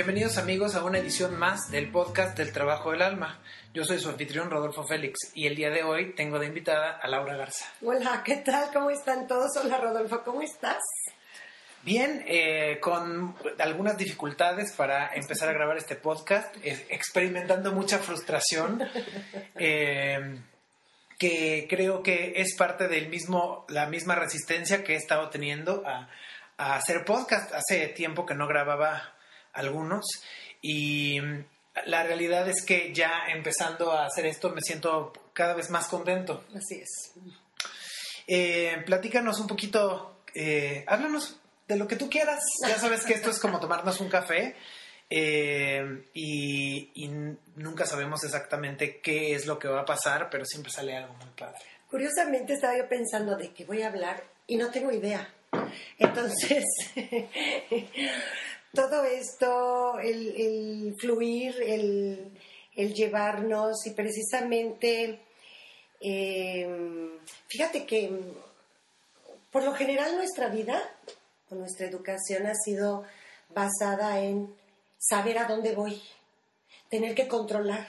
Bienvenidos amigos a una edición más del podcast del Trabajo del Alma. Yo soy su anfitrión Rodolfo Félix y el día de hoy tengo de invitada a Laura Garza. Hola, ¿qué tal? ¿Cómo están todos? Hola Rodolfo, ¿cómo estás? Bien, eh, con algunas dificultades para empezar a grabar este podcast, eh, experimentando mucha frustración, eh, que creo que es parte del mismo, la misma resistencia que he estado teniendo a, a hacer podcast. Hace tiempo que no grababa algunos y la realidad es que ya empezando a hacer esto me siento cada vez más contento. Así es. Eh, platícanos un poquito, eh, háblanos de lo que tú quieras. Ya sabes que esto es como tomarnos un café eh, y, y nunca sabemos exactamente qué es lo que va a pasar, pero siempre sale algo muy padre. Curiosamente estaba yo pensando de qué voy a hablar y no tengo idea. Entonces, todo esto, el, el fluir, el, llevarnos y precisamente, eh, fíjate que por lo general nuestra vida o nuestra educación ha sido basada en saber a dónde voy, tener que controlar,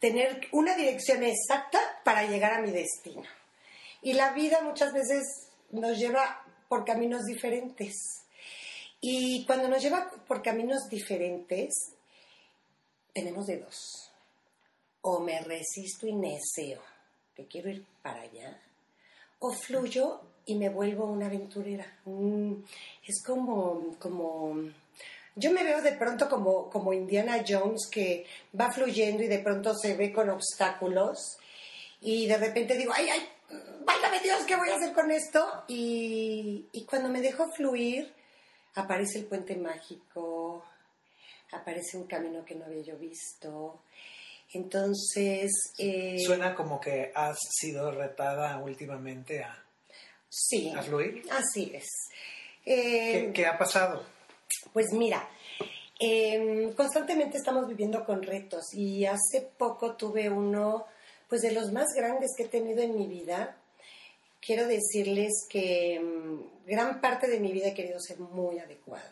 tener una dirección exacta para llegar a mi destino. Y la vida muchas veces nos lleva por caminos diferentes. Y cuando nos lleva por caminos diferentes, tenemos de dos. O me resisto y neseo, que quiero ir para allá, o fluyo y me vuelvo una aventurera. es como, como, yo me veo de pronto como, como Indiana Jones que va fluyendo y de pronto se ve con obstáculos y de repente digo, ay, ay, válgame Dios, ¿qué voy a hacer con esto? Y, y cuando me dejo fluir, aparece el puente mágico, aparece un camino que no había yo visto. Entonces... Eh, Suena como que has sido retada últimamente a, sí, a fluir. Así es. ¿Qué, ¿Qué, ha pasado? Pues mira, eh, constantemente estamos viviendo con retos y hace poco tuve uno, pues de los más grandes que he tenido en mi vida, quiero decirles que mm, gran parte de mi vida he querido ser muy adecuada.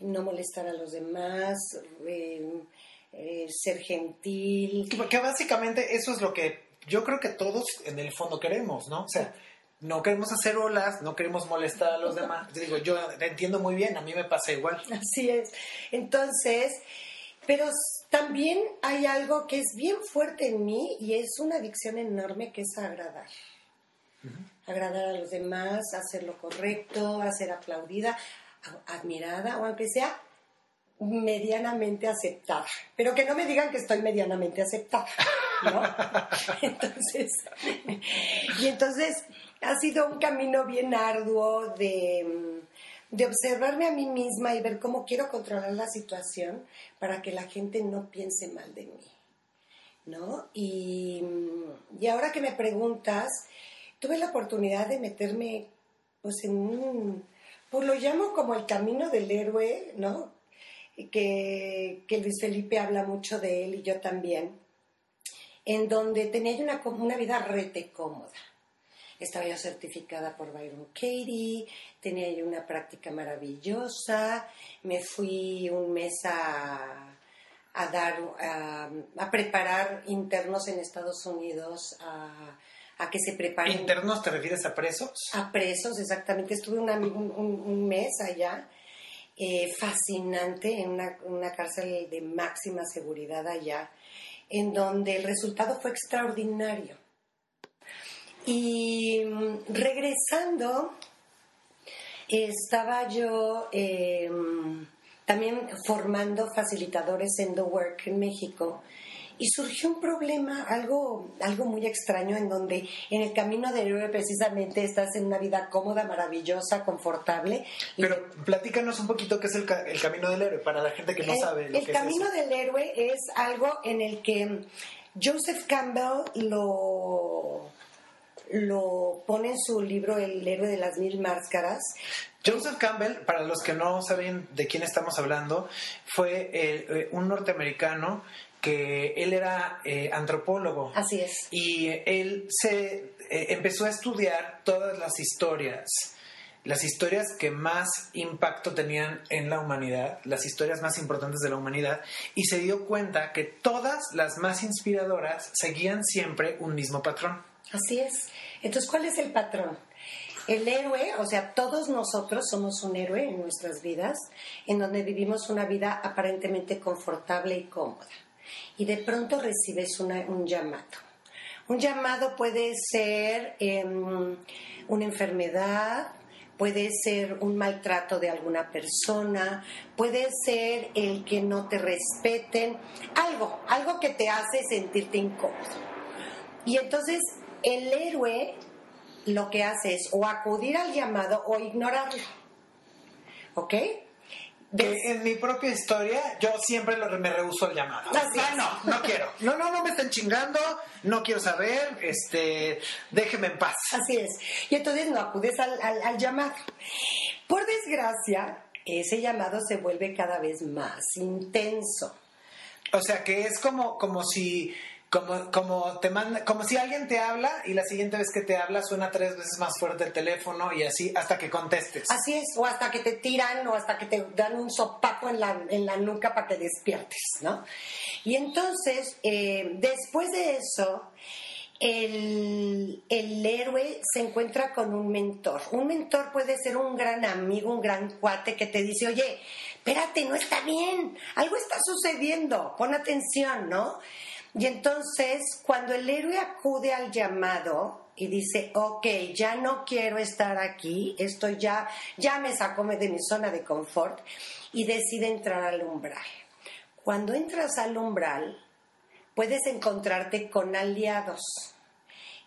No molestar a los demás, eh, eh, ser gentil. Porque básicamente eso es lo que yo creo que todos en el fondo queremos, ¿no? O sea, no queremos hacer olas, no queremos molestar a los demás. Yo digo, yo entiendo muy bien, a mí me pasa igual. Así es. Entonces, pero también hay algo que es bien fuerte en mí y es una adicción enorme que es agradar agradar a los demás, hacer lo correcto, hacer aplaudida, admirada o aunque sea medianamente aceptada. Pero que no me digan que estoy medianamente aceptada, ¿no? entonces, y entonces ha sido un camino bien arduo de, de observarme a mí misma y ver cómo quiero controlar la situación para que la gente no piense mal de mí, ¿no? Y, y ahora que me preguntas, tuve la oportunidad de meterme pues en un, pues lo llamo como el camino del héroe, ¿no? Que, que Luis Felipe habla mucho de él y yo también, en donde tenía una, una vida rete cómoda. Estaba yo certificada por Byron Katie, tenía yo una práctica maravillosa, me fui un mes a, a dar, a, a preparar internos en Estados Unidos, a a que se preparen. ¿Internos te refieres a presos? A presos, exactamente. Estuve un, mes allá, eh, fascinante, en una, cárcel de máxima seguridad allá, en donde el resultado fue extraordinario. Y mm, regresando, estaba yo em, también formando facilitadores en The Work en México y surgió un problema, algo, algo muy extraño, en donde en el camino del héroe precisamente estás en una vida cómoda, maravillosa, confortable. Pero platícanos un poquito qué es el, el camino del héroe, para la gente que no sabe. Lo el camino del héroe es algo en el que Joseph Campbell lo lo pone en su libro El héroe de las mil máscaras. Joseph Campbell, para los que no saben de quién estamos hablando, fue eh, un norteamericano que él era eh, antropólogo. Así es. Y él se eh, empezó a estudiar todas las historias, las historias que más impacto tenían en la humanidad, las historias más importantes de la humanidad, y se dio cuenta que todas las más inspiradoras seguían siempre un mismo patrón. Así es. Entonces, ¿cuál es el patrón? El héroe, o sea, todos nosotros somos un héroe en nuestras vidas, en donde vivimos una vida aparentemente confortable y cómoda. Y de pronto recibes un llamado. Un llamado puede ser em, una enfermedad, puede ser un maltrato de alguna persona, puede ser el que no te respeten, algo, algo que te hace sentirte incómodo. Y entonces el héroe lo que hace es o acudir al llamado o ignorarlo. ¿Ok? Que en mi propia historia yo siempre me rehuso al llamado. Ah, no, no quiero. No, no, no me estén chingando, no quiero saber, este, déjeme en paz. Así es. Y entonces no acudes al, al llamado. Por desgracia, ese llamado se vuelve cada vez más intenso. O sea que es como, como si como, como, te manda, como si alguien te habla y la siguiente vez que te habla suena tres veces más fuerte el teléfono y así hasta que contestes. Así es, o hasta que te tiran o hasta que te dan un sopapo en la, en la nuca para que despiertes, ¿no? Y entonces, eh, después de eso, el, el, héroe se encuentra con un mentor. Un mentor puede ser un gran amigo, un gran cuate que te dice, oye, espérate, no está bien, algo está sucediendo, pon atención, ¿no? Y entonces, cuando el héroe acude al llamado y dice, ok, ya no quiero estar aquí, esto ya, ya me sacó de mi zona de confort, y decide entrar al umbral. Cuando entras al umbral, puedes encontrarte con aliados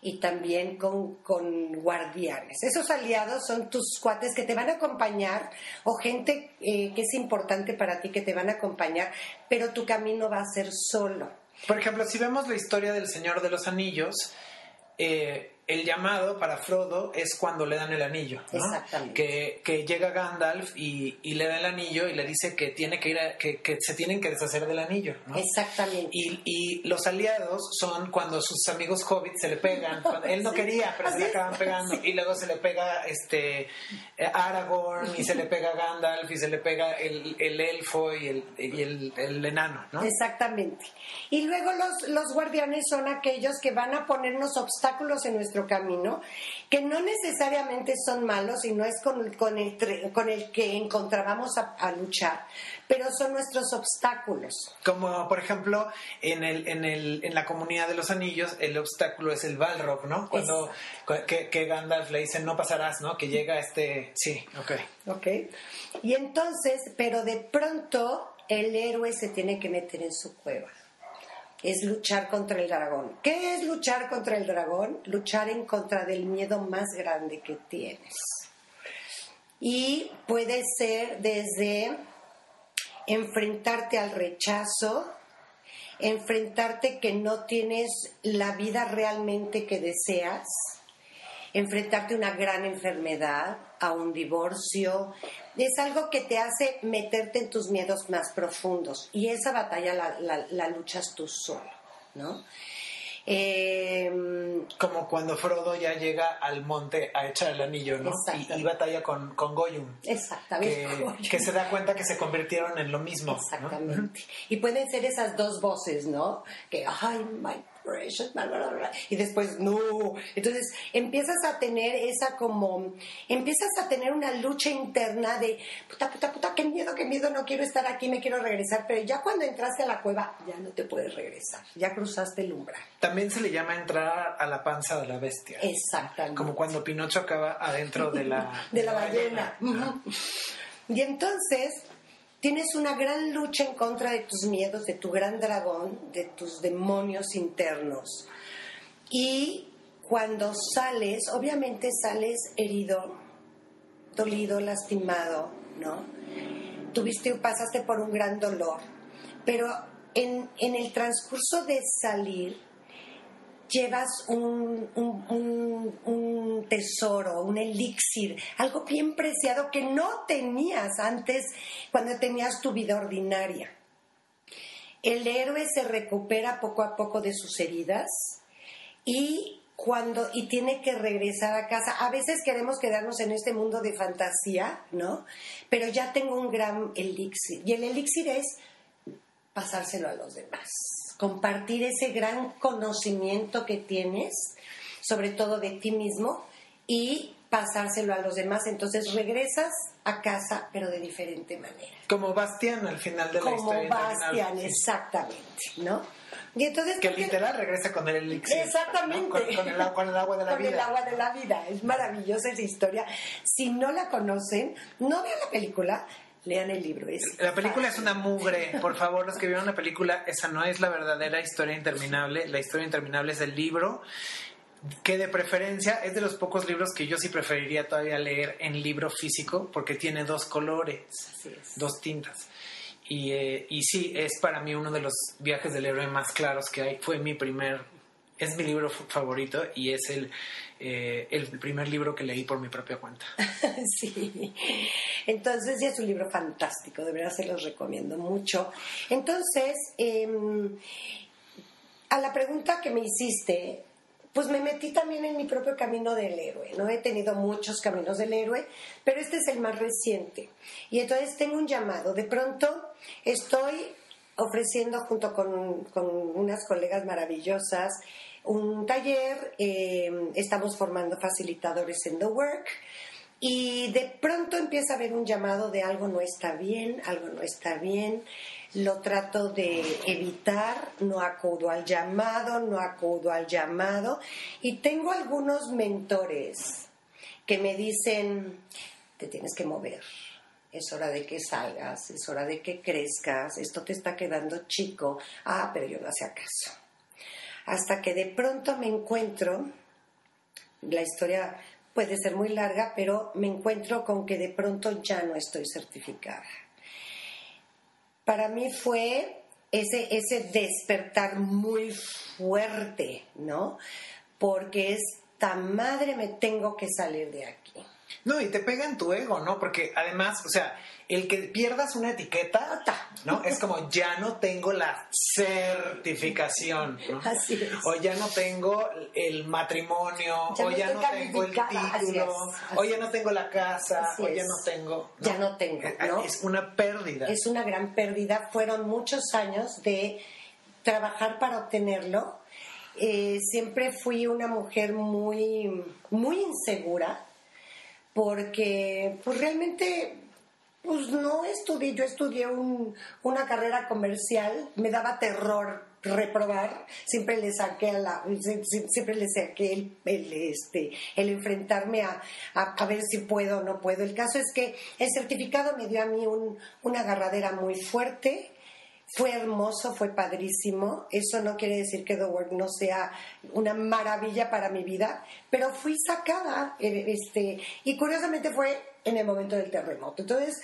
y también con, guardianes. Esos aliados son tus cuates que te van a acompañar o gente eh, que es importante para ti que te van a acompañar, pero tu camino va a ser solo. Por ejemplo, si vemos la historia del Señor de los Anillos, eh, el llamado para Frodo es cuando le dan el anillo, Que, que llega Gandalf y, le da el anillo y le dice que tiene que ir que, se tienen que deshacer del anillo, Exactamente. Y, los aliados son cuando sus amigos hobbits se le pegan. él no quería, pero se le acaban pegando. Y luego se le pega este Aragorn y se le pega Gandalf y se le pega el, elfo y, el, el, enano, ¿no? Exactamente. Y luego los, los guardianes son aquellos que van a ponernos obstáculos en nuestra camino, que no necesariamente son malos y no es con, con, el, con el que encontrábamos a, luchar, pero son nuestros obstáculos. Como por ejemplo en, el, en, el, en la comunidad de los anillos, el obstáculo es el Balrog, ¿no? Cuando que, que, Gandalf le dice no pasarás, ¿no? Que llega este... Sí, ok. Ok. Y entonces, pero de pronto el héroe se tiene que meter en su cueva es luchar contra el dragón. ¿Qué es luchar contra el dragón? Luchar en contra del miedo más grande que tienes. Y puede ser desde enfrentarte al rechazo, enfrentarte que no tienes la vida realmente que deseas, enfrentarte a una gran enfermedad, a un divorcio, es algo que te hace meterte en tus miedos más profundos y esa batalla la, luchas tú solo, ¿no? Em, Como cuando Frodo ya llega al monte a echar el anillo, ¿no? Y, batalla con, con Goyum. Exactamente. Que, se da cuenta que se convirtieron en lo mismo. Exactamente. Y pueden ser esas dos voces, ¿no? Que, ay, my y después no. Entonces empiezas a tener esa como, empiezas a tener una lucha interna de, puta, puta, puta, qué miedo, qué miedo, no quiero estar aquí, me quiero regresar, pero ya cuando entraste a la cueva, ya no te puedes regresar, ya cruzaste el umbral. También se le llama entrar a la panza de la bestia. Exactamente. Como cuando Pinocho acaba adentro de la... de la ballena. Y entonces tienes una gran lucha en contra de tus miedos, de tu gran dragón, de tus demonios internos. Y cuando sales, obviamente sales herido, dolido, lastimado, ¿no? Tuviste, pasaste por un gran dolor, pero en, en el transcurso de salir, llevas un, tesoro, un elixir, algo bien preciado que no tenías antes cuando tenías tu vida ordinaria. El héroe se recupera poco a poco de sus heridas y cuando y tiene que regresar a casa. A veces queremos quedarnos en este mundo de fantasía, ¿no? Pero ya tengo un gran elixir y el elixir es pasárselo a los demás, compartir ese gran conocimiento que tienes, sobre todo de ti mismo y pasárselo a los demás. Entonces regresas a casa, pero de diferente manera. Como Bastián al final de la historia. Como Bastián, exactamente, ¿no? Y entonces, que literal regresa con el elixir. Exactamente. Con, el, agua de la vida. Con el agua de la vida. Es maravillosa esa historia. Si no la conocen, no vean la película, lean el libro. la película es una mugre. Por favor, los que vieron la película, esa no es la verdadera historia interminable. La historia interminable es el libro que de preferencia es de los pocos libros que yo sí preferiría todavía leer en libro físico porque tiene dos colores, dos tintas. Y, eh, y sí, es para mí uno de los viajes del héroe más claros que hay. Fue mi primer, es mi libro favorito y es el, eh, el primer libro que leí por mi propia cuenta. sí, entonces es un libro fantástico, de verdad se los recomiendo mucho. Entonces, em, a la pregunta que me hiciste, pues me metí también en mi propio camino del héroe, ¿no? He tenido muchos caminos del héroe, pero este es el más reciente. Y entonces tengo un llamado. De pronto estoy ofreciendo junto con, unas colegas maravillosas un taller, eh, estamos formando facilitadores en The Work. Y de pronto empieza a haber un llamado de algo no está bien, algo no está bien lo trato de evitar, no acudo al llamado, no acudo al llamado. Y tengo algunos mentores que me dicen, te tienes que mover, es hora de que salgas, es hora de que crezcas, esto te está quedando chico, ah, pero yo no hacía caso. Hasta que de pronto me encuentro, la historia puede ser muy larga, pero me encuentro con que de pronto ya no estoy certificada para mí fue ese, ese despertar muy fuerte, ¿no? Porque esta madre me tengo que salir de aquí. No, y te pega en tu ego, ¿no? Porque además, o sea, el que pierdas una etiqueta, ¿no? Es como ya no tengo la certificación, ¿no? Así es. O ya no tengo el matrimonio, o ya no tengo el título, o ya no tengo la casa, o ya no tengo. Ya no tengo, eh, ¿no? Es una pérdida. Es una gran pérdida. Fueron muchos años de trabajar para obtenerlo. Eh, siempre fui una mujer muy, muy insegura porque pues realmente pues no estudié, yo estudié una carrera comercial, me daba terror reprobar, siempre le saqué la, siempre le saqué el, este, el enfrentarme a, a, ver si puedo o no puedo. El caso es que el certificado me dio a mí una agarradera muy fuerte, fue hermoso, fue padrísimo. Eso no quiere decir que The Work no sea una maravilla para mi vida, pero fui sacada, eh, este, y curiosamente fue en el momento del terremoto. Entonces,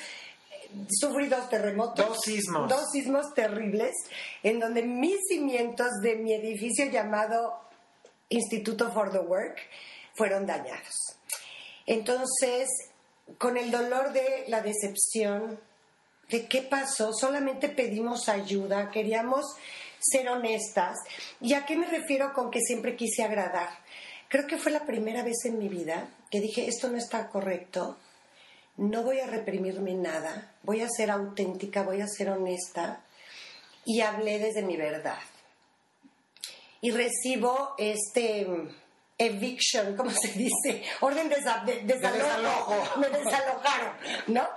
sufrí dos terremotos. Dos sismos. Dos sismos terribles, en donde mis cimientos de mi edificio llamado Instituto for the Work fueron dañados. Entonces, con el dolor de la decepción, de qué pasó, solamente pedimos ayuda, queríamos ser honestas. ¿Y a qué me refiero con que siempre quise agradar? Creo que fue la primera vez en mi vida que dije, esto no está correcto, no voy a reprimirme nada, voy a ser auténtica, voy a ser honesta y hablé desde mi verdad. Y recibo este eviction, ¿cómo se dice? Orden de, desalojo. Me desalojaron, ¿no?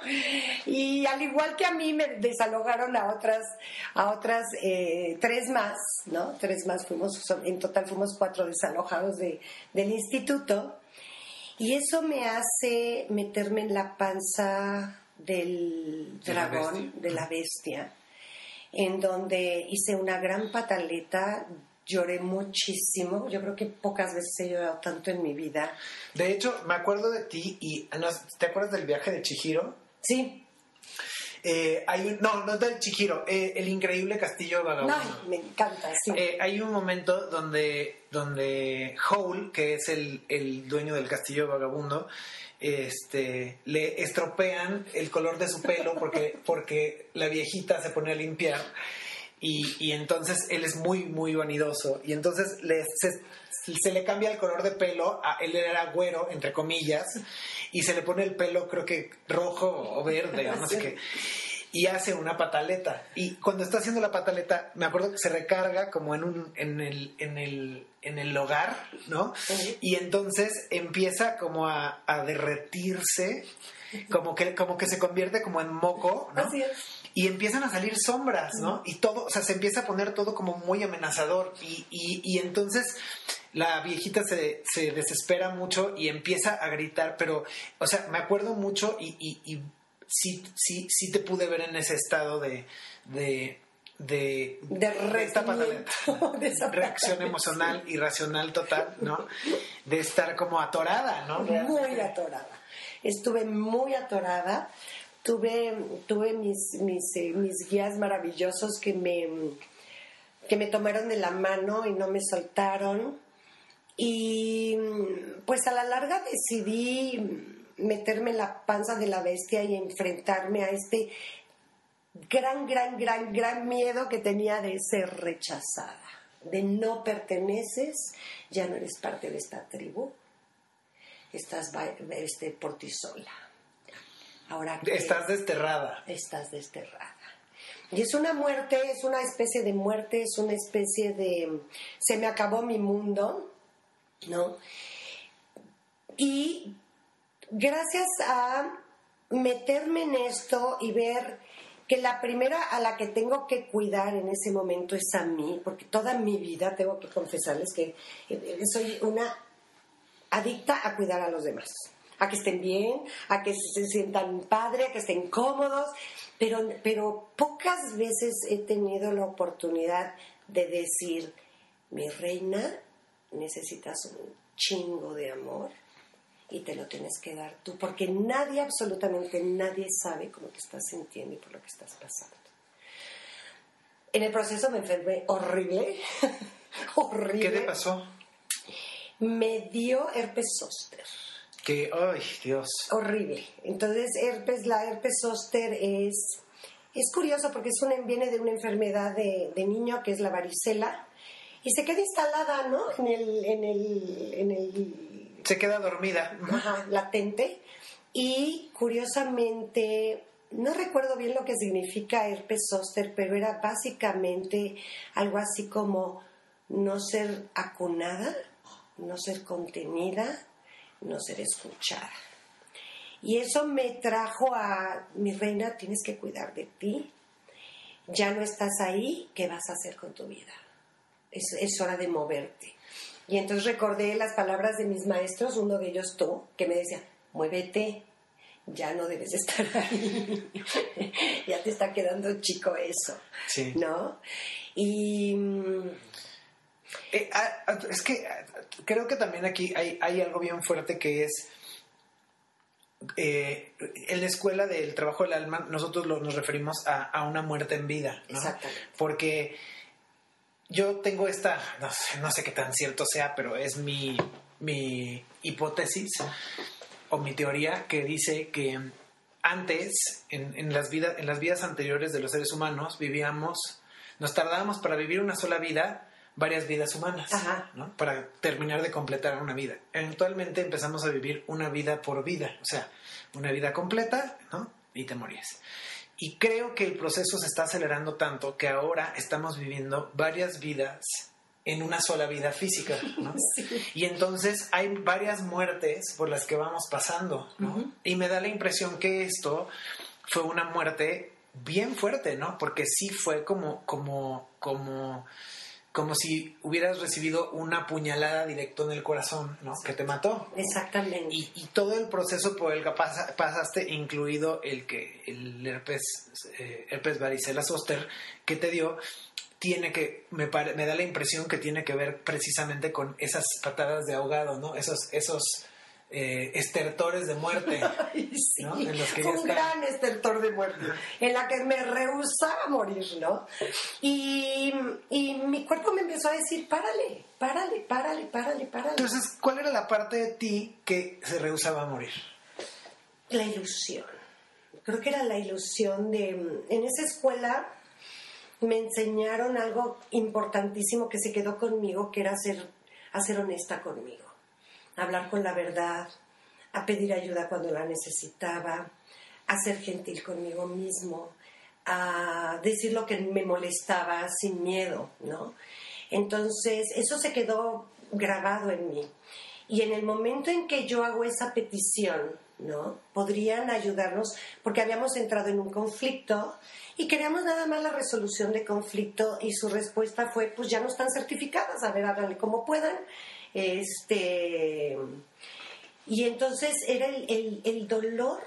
Y al igual que a mí me desalojaron a otras, a otras eh, tres más, ¿no? Tres más fuimos, en total fuimos cuatro desalojados de, del instituto. Y eso me hace meterme en la panza del dragón, de la bestia, en donde hice una gran pataleta, lloré muchísimo. Yo creo que pocas veces he llorado tanto en mi vida. De hecho, me acuerdo de ti y ¿te acuerdas del viaje de Chihiro? Sí. Eh, hay un, no, no es del Chihiro, eh, el increíble castillo vagabundo. me encanta, sí. Eh, hay un momento donde, donde Hole, que es el, el dueño del castillo vagabundo, este, le estropean el color de su pelo porque, porque la viejita se pone a limpiar y, y entonces él es muy, muy vanidoso. Y entonces le, se, se le cambia el color de pelo, a, él era güero, entre comillas, y se le pone el pelo, creo que rojo o verde, no sé qué. Y hace una pataleta. Y cuando está haciendo la pataleta, me acuerdo que se recarga como en, un, en, el, en, el, en el hogar, ¿no? Y entonces empieza como a, a derretirse, como que, como que se convierte como en moco, ¿no? Así es. Y empiezan a salir sombras, ¿no? Y todo, o sea, se empieza a poner todo como muy amenazador. Y, y, y entonces la viejita se, se desespera mucho y empieza a gritar, pero, o sea, me acuerdo mucho y, y, sí, sí, sí te pude ver en ese estado de... de de, De esta pataleta, de esa reacción emocional irracional total, ¿no? De estar como atorada, ¿no? Muy atorada. Estuve muy atorada. Tuve, tuve mis, mis, eh, mis guías maravillosos que me, que me tomaron de la mano y no me soltaron. Y pues a la larga decidí meterme en la panza de la bestia y enfrentarme a este gran, gran, gran, gran miedo que tenía de ser rechazada, de no perteneces, ya no eres parte de esta tribu, estás este, por ti sola. Ahora ¿qué? Estás desterrada. estás desterrada. Y es una muerte, es una especie de muerte, es una especie de se me acabó mi mundo, ¿no? Y gracias a meterme en esto y ver que la primera a la que tengo que cuidar en ese momento es a mí, porque toda mi vida tengo que confesarles que eh, soy una adicta a cuidar a los demás, a que estén bien, a que se sientan padre, a que estén cómodos, pero, pero pocas veces he tenido la oportunidad de decir, mi reina, necesitas un chingo de amor y te lo tienes que dar tú, porque nadie, absolutamente nadie sabe cómo te estás sintiendo y por lo que estás pasando. En el proceso me enfermé horrible, horrible ¿Qué te pasó? me dio herpes zóster. Que, ay, Dios. Horrible. Entonces, herpes, la herpes zóster es, es curioso porque es una, viene de una enfermedad de, de niño que es la varicela y se queda instalada, ¿no? En el, en el, en el Se queda dormida. ajá, latente. Y curiosamente, no recuerdo bien lo que significa herpes zóster, pero era básicamente algo así como no ser acunada, no ser contenida, no ser escuchada. Y eso me trajo a, mi reina, tienes que cuidar de ti. Ya no estás ahí, ¿qué vas a hacer con tu vida? Es, es hora de moverte. Y entonces recordé las palabras de mis maestros, uno de ellos tú, que me decía, muévete, ya no debes estar ahí. ya te está quedando chico eso, Sí. ¿no? Y mm, Eh, ah, ah, es que ah, creo que también aquí hay, hay algo bien fuerte que es eh, en la escuela del trabajo del alma nosotros lo- nos referimos a, una muerte en vida ¿no? Porque yo tengo esta no sé, no sé qué tan cierto sea pero es mi, mi hipótesis o mi teoría que dice que antes en, en las vidas en las vidas anteriores de los seres humanos vivíamos nos tardábamos para vivir una sola vida varias vidas humanas Ajá. ¿no? para terminar de completar una vida eventualmente empezamos a vivir una vida por vida o sea una vida completa ¿no? y te morías y creo que el proceso se está acelerando tanto que ahora estamos viviendo varias vidas en una sola vida física, ¿no? Y entonces hay varias muertes por las que vamos pasando, ¿no? Y me da la impresión que esto fue una muerte bien fuerte, ¿no? Porque sí fue como, como, como, como si hubieras recibido una puñalada directo en el corazón, ¿no? Que te mató. exactamente. Y, y todo el proceso por el que pasa- pasaste, incluido el que el herpes, eh, herpes varicela zoster que te dio, tiene que, me, pare- me da la impresión que tiene que ver precisamente con esas patadas de ahogado, ¿no? Esos, esos eh, estertores de muerte. Ay, sí. ¿no? En los que Fue ya un está. gran estertor de muerte, en la que me rehusaba morir, ¿no? Y, y mi cuerpo me empezó a decir, párale, párale, párale, párale, párale. Entonces, ¿cuál era la parte de ti que se rehusaba a morir? La ilusión. Creo que era la ilusión de... En esa escuela me enseñaron algo importantísimo que se quedó conmigo, que era ser, a ser honesta conmigo, hablar con la verdad, a pedir ayuda cuando la necesitaba, a ser gentil conmigo mismo, a decir lo que me molestaba sin miedo, ¿no? Entonces, eso se quedó grabado en mí. Y en el momento en que yo hago esa petición, ¿no? Podrían ayudarnos porque habíamos entrado en un conflicto y queríamos nada más la resolución de conflicto y su respuesta fue, pues ya no están certificadas, a ver, háganle como puedan. Este, y entonces era el, dolor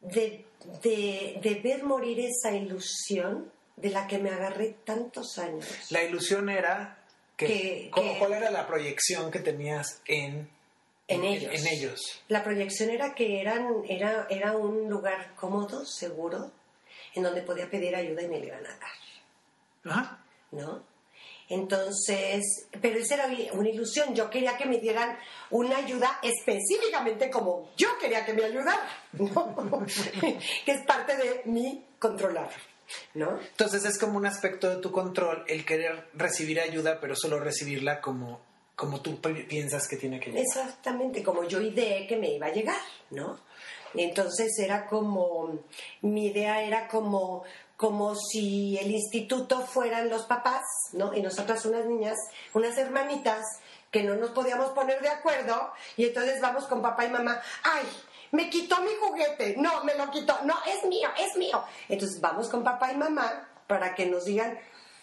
de, de ver morir esa ilusión de la que me agarré tantos años. La ilusión era que, ¿cuál era la proyección que tenías en, en, ellos. en ellos? La proyección era que eran, era, era un lugar cómodo, seguro, en donde podía pedir ayuda y me iban a dar. Ajá. ¿No? Entonces, pero esa era una ilusión. Yo quería que me dieran una ayuda específicamente como yo quería que me ayudaran, que es parte de mi controlar. ¿no? Entonces es como un aspecto de tu control el querer recibir ayuda, pero solo recibirla como, como tú piensas que tiene que llegar. Exactamente, como yo ideé que me iba a llegar, ¿no? Entonces era como, mi idea era como, como si el instituto fueran los papás, ¿no? Y nosotras unas niñas, unas hermanitas, que no nos podíamos poner de acuerdo, y entonces vamos con papá y mamá, ay, me quitó mi juguete, no, me lo quitó, no, es mío, es mío. Entonces vamos con papá y mamá para que nos digan,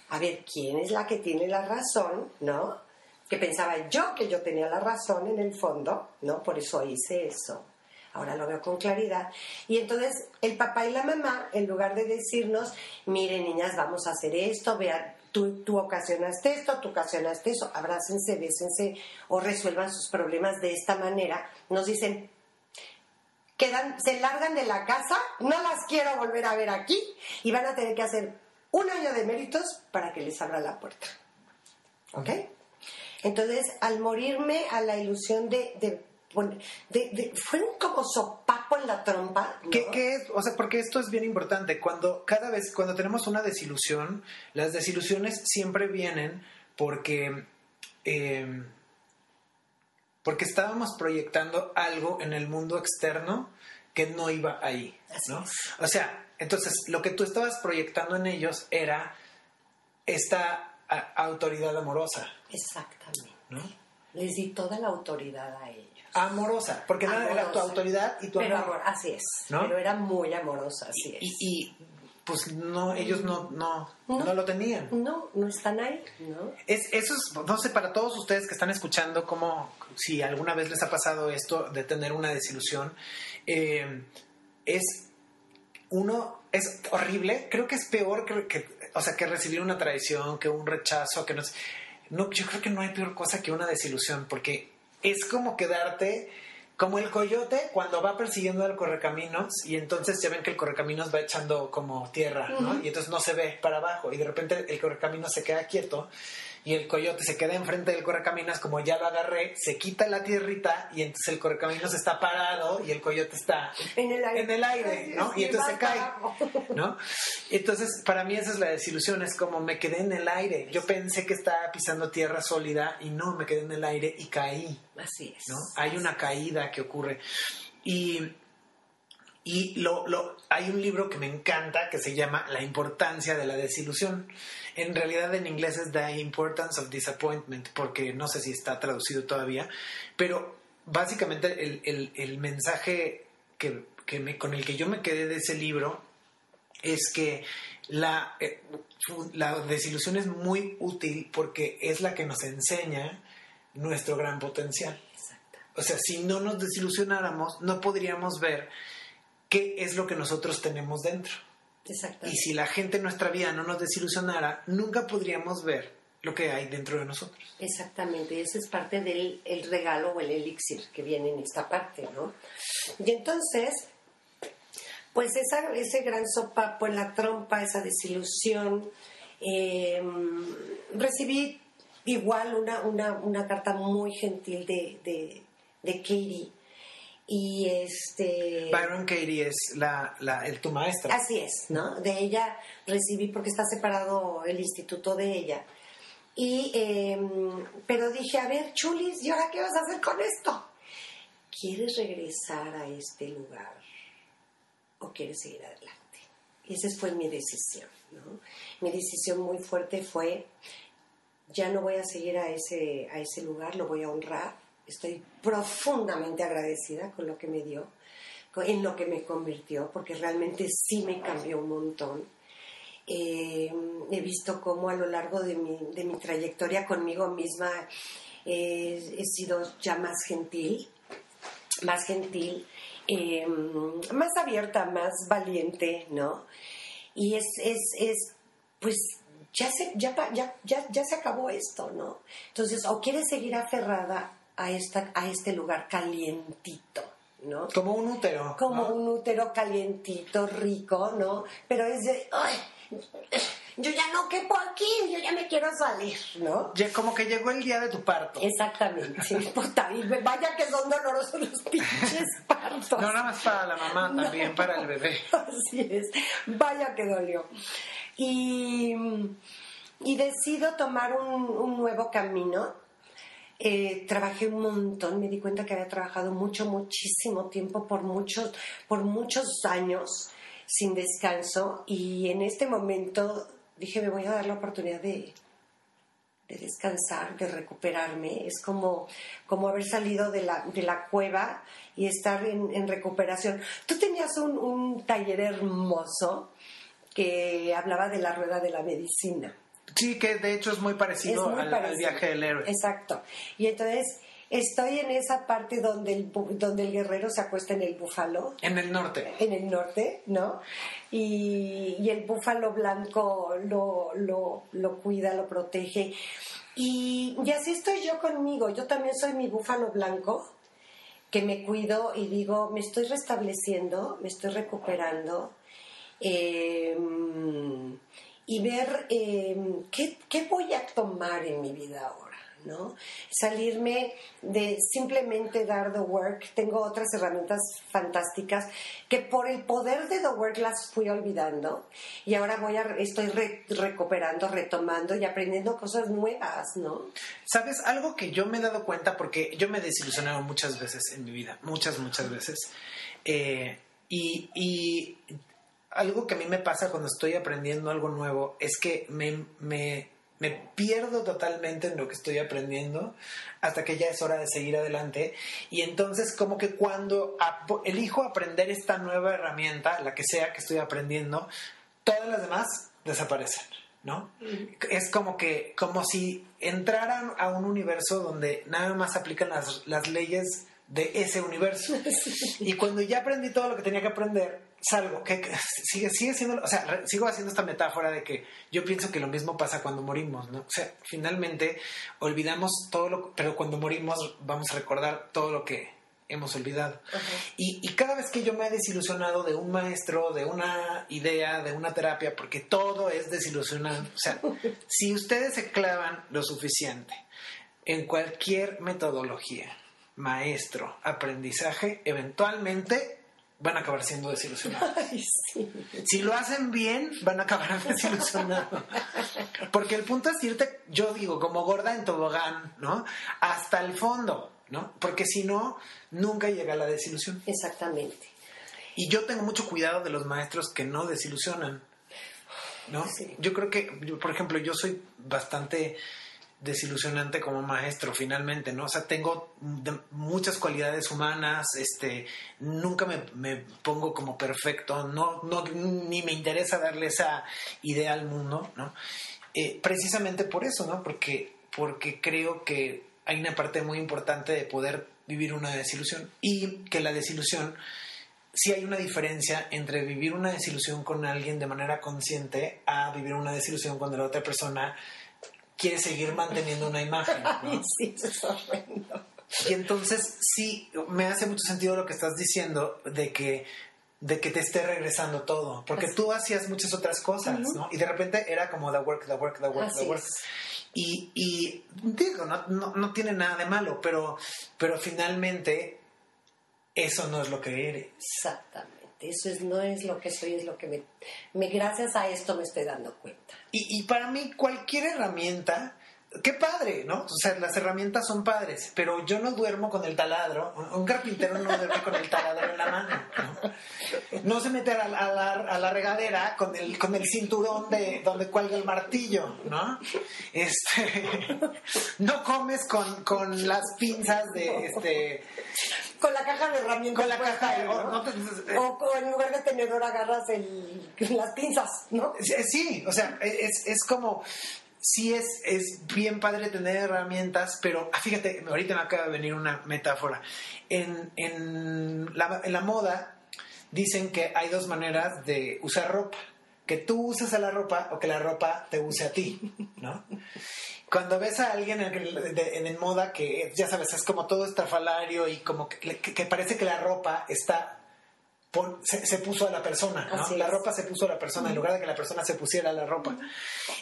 a ver, ¿quién es la que tiene la razón, no? Que pensaba yo que yo tenía la razón en el fondo, ¿no? Por eso hice eso. Ahora lo veo con claridad. Y entonces el papá y la mamá, en lugar de decirnos, miren niñas, vamos a hacer esto, vean, tú, tú ocasionaste esto, tú ocasionaste eso, abrácense, bésense o resuelvan sus problemas de esta manera, nos dicen, quedan, se largan de la casa, no las quiero volver a ver aquí y van a tener que hacer un año de méritos para que les abra la puerta. ¿Ok? Entonces, al morirme a la ilusión de, de, fue un como sopapo en la trompa. ¿Qué, es? O sea, porque esto es bien importante. Cuando cada vez, cuando tenemos una desilusión, las desilusiones siempre vienen porque eh, porque estábamos proyectando algo en el mundo externo que no iba ahí, ¿no? O sea, entonces lo que tú estabas proyectando en ellos era esta autoridad amorosa. Exactamente. ¿no? Les di toda la autoridad a ellos. Amorosa, porque era tu autoridad y tu amor. así es. Pero era muy amorosa, así es. y pues no, ellos no, no, no, lo tenían. No, no están ahí, ¿no? Es, eso es, no sé, para todos ustedes que están escuchando, como si alguna vez les ha pasado esto de tener una desilusión, eh, es uno, es horrible, creo que es peor que, que, o sea, que recibir una traición, que un rechazo, que no, no, yo creo que no hay peor cosa que una desilusión, porque es como quedarte como el coyote cuando va persiguiendo al correcaminos y entonces ya ven que el correcaminos va echando como tierra, ¿no? Y entonces no se ve para abajo y de repente el correcaminos se queda quieto y el coyote se queda enfrente del correcaminos como ya lo agarré, se quita la tierrita y entonces el correcaminos está parado y el coyote está en el aire, ¿no? y entonces se cae, ¿no? Entonces para mí esa es la desilusión, es como me quedé en el aire, yo pensé que estaba pisando tierra sólida y no, me quedé en el aire y caí. Así es. ¿no? Hay una caída que ocurre. Y y lo, lo, hay un libro que me encanta que se llama La importancia de la desilusión. En realidad en inglés es The Importance of Disappointment, porque no sé si está traducido todavía, pero básicamente el, el, el mensaje que, que me, con el que yo me quedé de ese libro es que la, eh, la desilusión es muy útil porque es la que nos enseña nuestro gran potencial. O sea, si no nos desilusionáramos, no podríamos ver qué es lo que nosotros tenemos dentro. Y si la gente en nuestra vida no nos desilusionara, nunca podríamos ver lo que hay dentro de nosotros. Exactamente, y eso es parte del el regalo o el elixir que viene en esta parte, ¿no? Y entonces, pues esa, ese gran sopapo en la trompa, esa desilusión, em, recibí igual una, una, una, carta muy gentil de, de, de Katie Y este... Byron Katie es la, la, el, tu maestra. Así es, ¿no? De ella recibí, porque está separado el instituto de ella. Y, em, pero dije, a ver, Chulis, ¿y ahora qué vas a hacer con esto? ¿Quieres regresar a este lugar o quieres seguir adelante? Y esa fue mi decisión, ¿no? Mi decisión muy fuerte fue, ya no voy a seguir a ese, a ese lugar, lo voy a honrar. Estoy profundamente agradecida con lo que me dio, en lo que me convirtió, porque realmente sí me cambió un montón. Eh, he visto cómo a lo largo de mi, de mi trayectoria conmigo misma eh, he sido ya más gentil, más gentil, eh, más abierta, más valiente, ¿no? Y es, es, es pues ya se, ya, ya, ya, ya se acabó esto, ¿no? Entonces, o quieres seguir aferrada a, esta, a este lugar calientito, ¿no? Como un útero. Como un útero calientito, rico, ¿no? Pero es de, ¡ay! Yo ya no quepo aquí, yo ya me quiero salir, ¿no? Como que llegó el día de tu parto. Exactamente, puta, y vaya que son dolorosos los pinches partos. No nada más para la mamá, también para el bebé. Así es, vaya que dolió. Y, y decido tomar un, un nuevo camino. Eh, trabajé un montón, me di cuenta que había trabajado mucho, muchísimo tiempo, por muchos, por muchos años, sin descanso. Y en este momento dije, me voy a dar la oportunidad de, de descansar, de recuperarme. Es como, como haber salido de la, de la cueva y estar en, en recuperación. Tú tenías un, un taller hermoso que hablaba de la rueda de la medicina. Sí, que de hecho es muy parecido, Es muy al, parecido. al viaje del héroe. Exacto. Y entonces estoy en esa parte donde el, donde el guerrero se acuesta en el búfalo, En el norte. en el norte, ¿no? Y, y el búfalo blanco lo, lo, lo cuida, lo protege. Y, y así estoy yo conmigo. Yo también soy mi búfalo blanco, que me cuido y digo, me estoy restableciendo, me estoy recuperando. eh, y ver eh, ¿qué, qué voy a tomar en mi vida ahora, ¿no? Salirme de simplemente dar the work. Tengo otras herramientas fantásticas que por el poder de the work las fui olvidando y ahora voy a, estoy re- recuperando, retomando y aprendiendo cosas nuevas, ¿no? ¿Sabes? Algo que yo me he dado cuenta, porque yo me he desilusionado muchas veces en mi vida, muchas, muchas veces. Eh, y, y algo que a mí me pasa cuando estoy aprendiendo algo nuevo es que me, me, me pierdo totalmente en lo que estoy aprendiendo hasta que ya es hora de seguir adelante. Y entonces como que cuando ap- elijo aprender esta nueva herramienta, la que sea que estoy aprendiendo, todas las demás desaparecen. ¿no? Es como que, como si entraran a un universo donde nada más aplican las, las leyes de ese universo. Y cuando ya aprendí todo lo que tenía que aprender, salgo, que sigue, sigue siendo, o sea, re- sigo haciendo esta metáfora de que yo pienso que lo mismo pasa cuando morimos, ¿no? O sea, finalmente olvidamos todo lo, pero cuando morimos vamos a recordar todo lo que hemos olvidado. Y, y cada vez que yo me he desilusionado de un maestro, de una idea, de una terapia, porque todo es desilusionante. O sea, si ustedes se clavan lo suficiente en cualquier metodología, maestro, aprendizaje, eventualmente van a acabar siendo desilusionados. Ay, sí. Si lo hacen bien, van a acabar desilusionados. Porque el punto es irte, yo digo, como gorda en tobogán, ¿no? Hasta el fondo, ¿no? Porque si no, nunca llega la desilusión. Exactamente. Y yo tengo mucho cuidado de los maestros que no desilusionan, ¿no? Sí. Yo creo que, por ejemplo, yo soy bastante desilusionante como maestro finalmente, ¿no? O sea, tengo muchas cualidades humanas, este, nunca me, me pongo como perfecto, no, no, ni me interesa darle esa idea al mundo, ¿no? Eh, precisamente por eso, ¿no? Porque, porque creo que hay una parte muy importante de poder vivir una desilusión y que la desilusión sí hay una diferencia entre vivir una desilusión con alguien de manera consciente a vivir una desilusión cuando la otra persona quiere seguir manteniendo una imagen. ¿no? Ay, sí, eso es horrendo. Y entonces sí, me hace mucho sentido lo que estás diciendo de que de que te esté regresando todo, porque Así. tú hacías muchas otras cosas, ¿no? Y de repente era como the work, the work, the work, Así the work. es. Y, y digo, no, no, no tiene nada de malo, pero, pero finalmente eso no es lo que eres. Exactamente. Eso es, no es lo que soy, es lo que me, gracias a esto me estoy dando cuenta. Y para mí cualquier herramienta qué padre, ¿no? O sea, las herramientas son padres, pero yo no duermo con el taladro. Un carpintero no duerme con el taladro en la mano, ¿no? No se mete a la, regadera con el, con el cinturón de donde cuelga el martillo, ¿no? Este, no comes con, con las pinzas de, este... Con la caja de herramientas. Con la caja de... O, en lugar de tenedor agarras el, las pinzas, ¿no? Sí, o sea, es, es como sí es, es bien padre tener herramientas, pero ah, fíjate, ahorita me acaba de venir una metáfora. En, en, la, en la moda dicen que hay dos maneras de usar ropa. Que tú uses a la ropa o que la ropa te use a ti, ¿no? Cuando ves a alguien en, en, moda que, ya sabes, es como todo estrafalario y como que, que parece que la ropa está se, puso a la persona, ¿no? La ropa se puso a la persona en lugar de que la persona se pusiera a la ropa.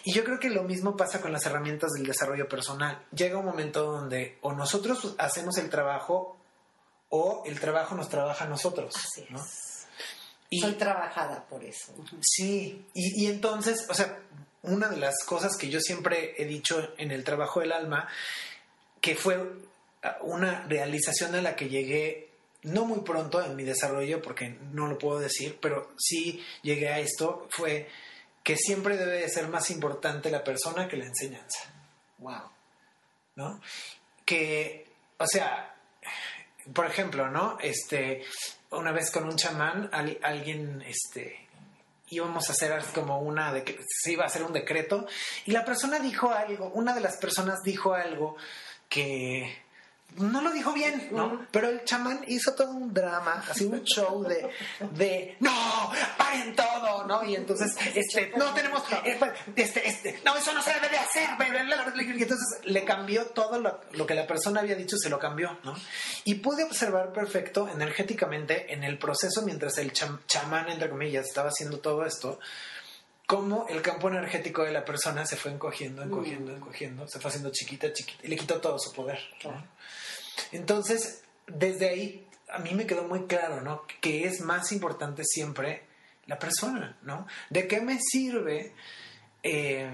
Y yo creo que lo mismo pasa con las herramientas del desarrollo personal. Llega un momento donde o nosotros hacemos el trabajo o el trabajo nos trabaja a nosotros. Así ¿no? Y, Soy trabajada por eso. Sí, y, y entonces, o sea, una de las cosas que yo siempre he dicho en el trabajo del alma, que fue una realización a la que llegué no muy pronto en mi desarrollo, porque no lo puedo decir, pero sí llegué a esto, fue que siempre debe de ser más importante la persona que la enseñanza. Wow. ¿No? Que, o sea, por ejemplo, ¿no? Este, una vez con un chamán, alguien, este, íbamos a hacer como una, se iba a hacer un decreto, y la persona dijo algo, una de las personas dijo algo que no lo dijo bien, ¿no? Pero el chamán hizo todo un drama, así un show de, de no, paren todo, ¿no? Y entonces, este, no tenemos, eh, pues, este, este, no, eso no se debe de hacer, y entonces le cambió todo lo, que la persona había dicho, se lo cambió, ¿no? Y pude observar perfecto energéticamente en el proceso mientras el chamán, entre comillas, estaba haciendo todo esto, cómo el campo energético de la persona se fue encogiendo, encogiendo, encogiendo, se fue haciendo chiquita, chiquita, y le quitó todo su poder. ¿no? Entonces, desde ahí, a mí me quedó muy claro, ¿no? Que es más importante siempre la persona, ¿no? ¿De qué me sirve? Eh,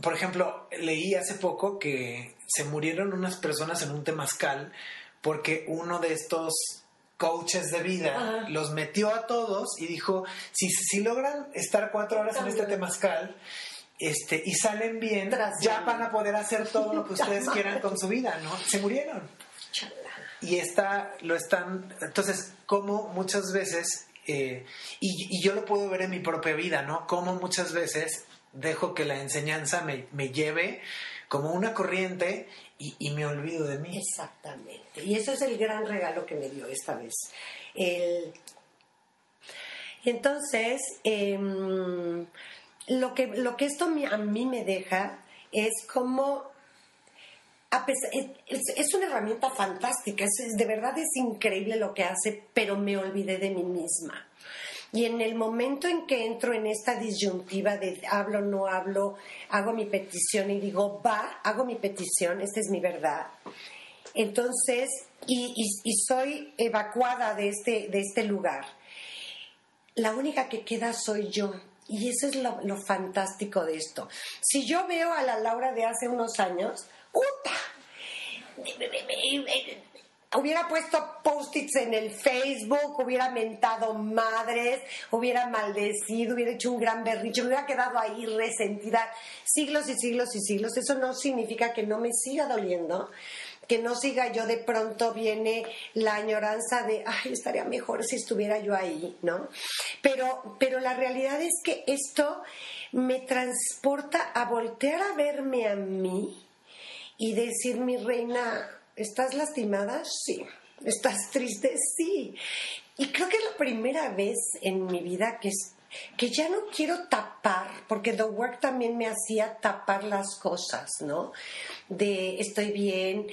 por ejemplo, leí hace poco que se murieron unas personas en un temazcal porque uno de estos coaches de vida los metió a todos y dijo, si, si logran estar cuatro horas en este temazcal, este, y salen bien, ya van a poder hacer todo lo que ustedes quieran con su vida, ¿no? Se murieron. Y está, lo están, entonces, como muchas veces, eh, y, yo lo puedo ver en mi propia vida, ¿no? Como muchas veces dejo que la enseñanza me, me lleve como una corriente y, me olvido de mí. Exactamente. Y eso es el gran regalo que me dio esta vez. El... Entonces, em, lo que, lo que esto a mí me deja es como es, una herramienta fantástica, de verdad es increíble lo que hace, pero me olvidé de mí misma. Y en el momento en que entro en esta disyuntiva de hablo, no hablo, hago mi petición y digo, va, hago mi petición, esta es mi verdad. Entonces, y, y soy evacuada de este, de este lugar. La única que queda soy yo. Y eso es lo, fantástico de esto. Si yo veo a la Laura de hace unos años, ¡puta! Hubiera puesto post-its en el Facebook, hubiera mentado madres, hubiera maldecido, hubiera hecho un gran berricho, me hubiera quedado ahí resentida siglos y siglos y siglos. Eso no significa que no me siga doliendo, que no siga yo de pronto viene la añoranza de, ay, estaría mejor si estuviera yo ahí, ¿no? Pero, pero la realidad es que esto me transporta a voltear a verme a mí y decir, mi reina, ¿estás lastimada? Sí. ¿Estás triste? Sí. Y creo que es la primera vez en mi vida que que ya no quiero tapar, porque The Work también me hacía tapar las cosas, ¿no? De estoy bien,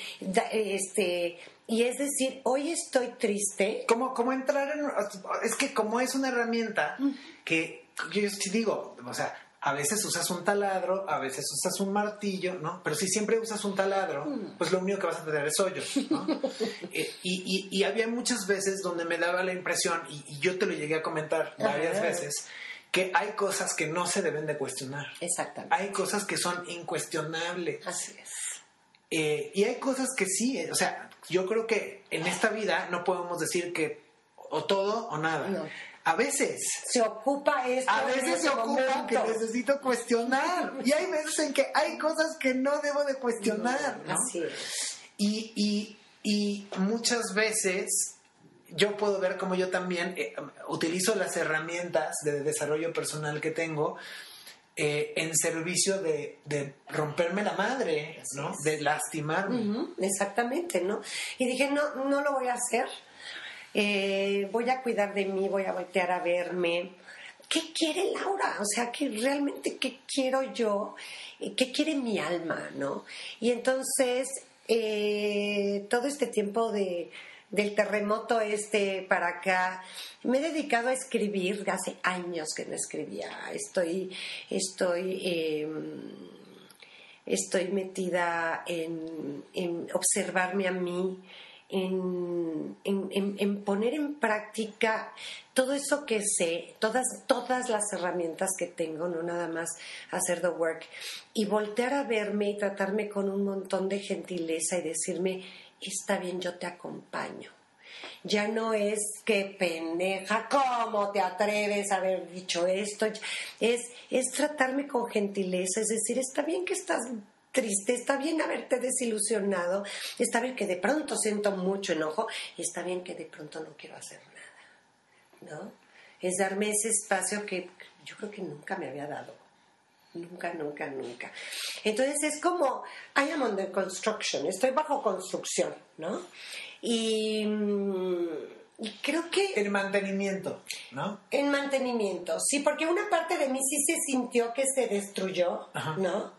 este, y es decir, hoy estoy triste. Como, como entrar en, es que como es una herramienta mm. que yo sí digo, o sea, a veces usas un taladro, a veces usas un martillo, ¿no? Pero si siempre usas un taladro, Mm. pues lo único que vas a tener es hoyos, ¿no? Eh, y, y- y había muchas veces donde me daba la impresión, y, y yo te lo llegué a comentar varias Ajá. veces, que hay cosas que no se deben de cuestionar. Exactamente. Hay cosas que son incuestionables. Así es. Eh, y hay cosas que sí, eh, o sea, yo creo que en esta vida no podemos decir que o todo o nada. No. A veces, Se ocupa esto. a veces ese se ocupa que necesito cuestionar. Y hay veces en que hay cosas que no debo de cuestionar. ¿no? Así es. Y, y- y muchas veces yo puedo ver como yo también eh, utilizo las herramientas de desarrollo personal que tengo eh, en servicio de, de romperme la madre, Así ¿no? es. De lastimarme. Exactamente, ¿no? Y dije, no, no lo voy a hacer. Eh, voy a cuidar de mí, voy a voltear a verme. ¿Qué quiere Laura? O sea, que realmente qué quiero yo, Eh, qué quiere mi alma, ¿no? Y entonces, eh, todo este tiempo de, del terremoto este para acá, me he dedicado a escribir, hace años que no escribía, estoy, estoy... em, estoy metida en, en observarme a mí, en, poner en práctica todo eso que sé, todas, todas las herramientas que tengo, no nada más hacer the work, y voltear a verme y tratarme con un montón de gentileza y decirme, está bien, yo te acompaño. Ya no es que pendeja, ¿cómo te atreves a haber dicho esto? Es, es tratarme con gentileza, es decir, está bien que estás triste, está bien haberte desilusionado, está bien que de pronto siento mucho enojo y está bien que de pronto no quiero hacer nada, ¿no? Es darme ese espacio que yo creo que nunca me había dado. Nunca, nunca, nunca. Entonces es como, I am under construction, estoy bajo construcción, ¿no? Y, mm, y creo que El mantenimiento, ¿no? en mantenimiento, sí, porque una parte de mí sí se sintió que se destruyó, Ajá. ¿no?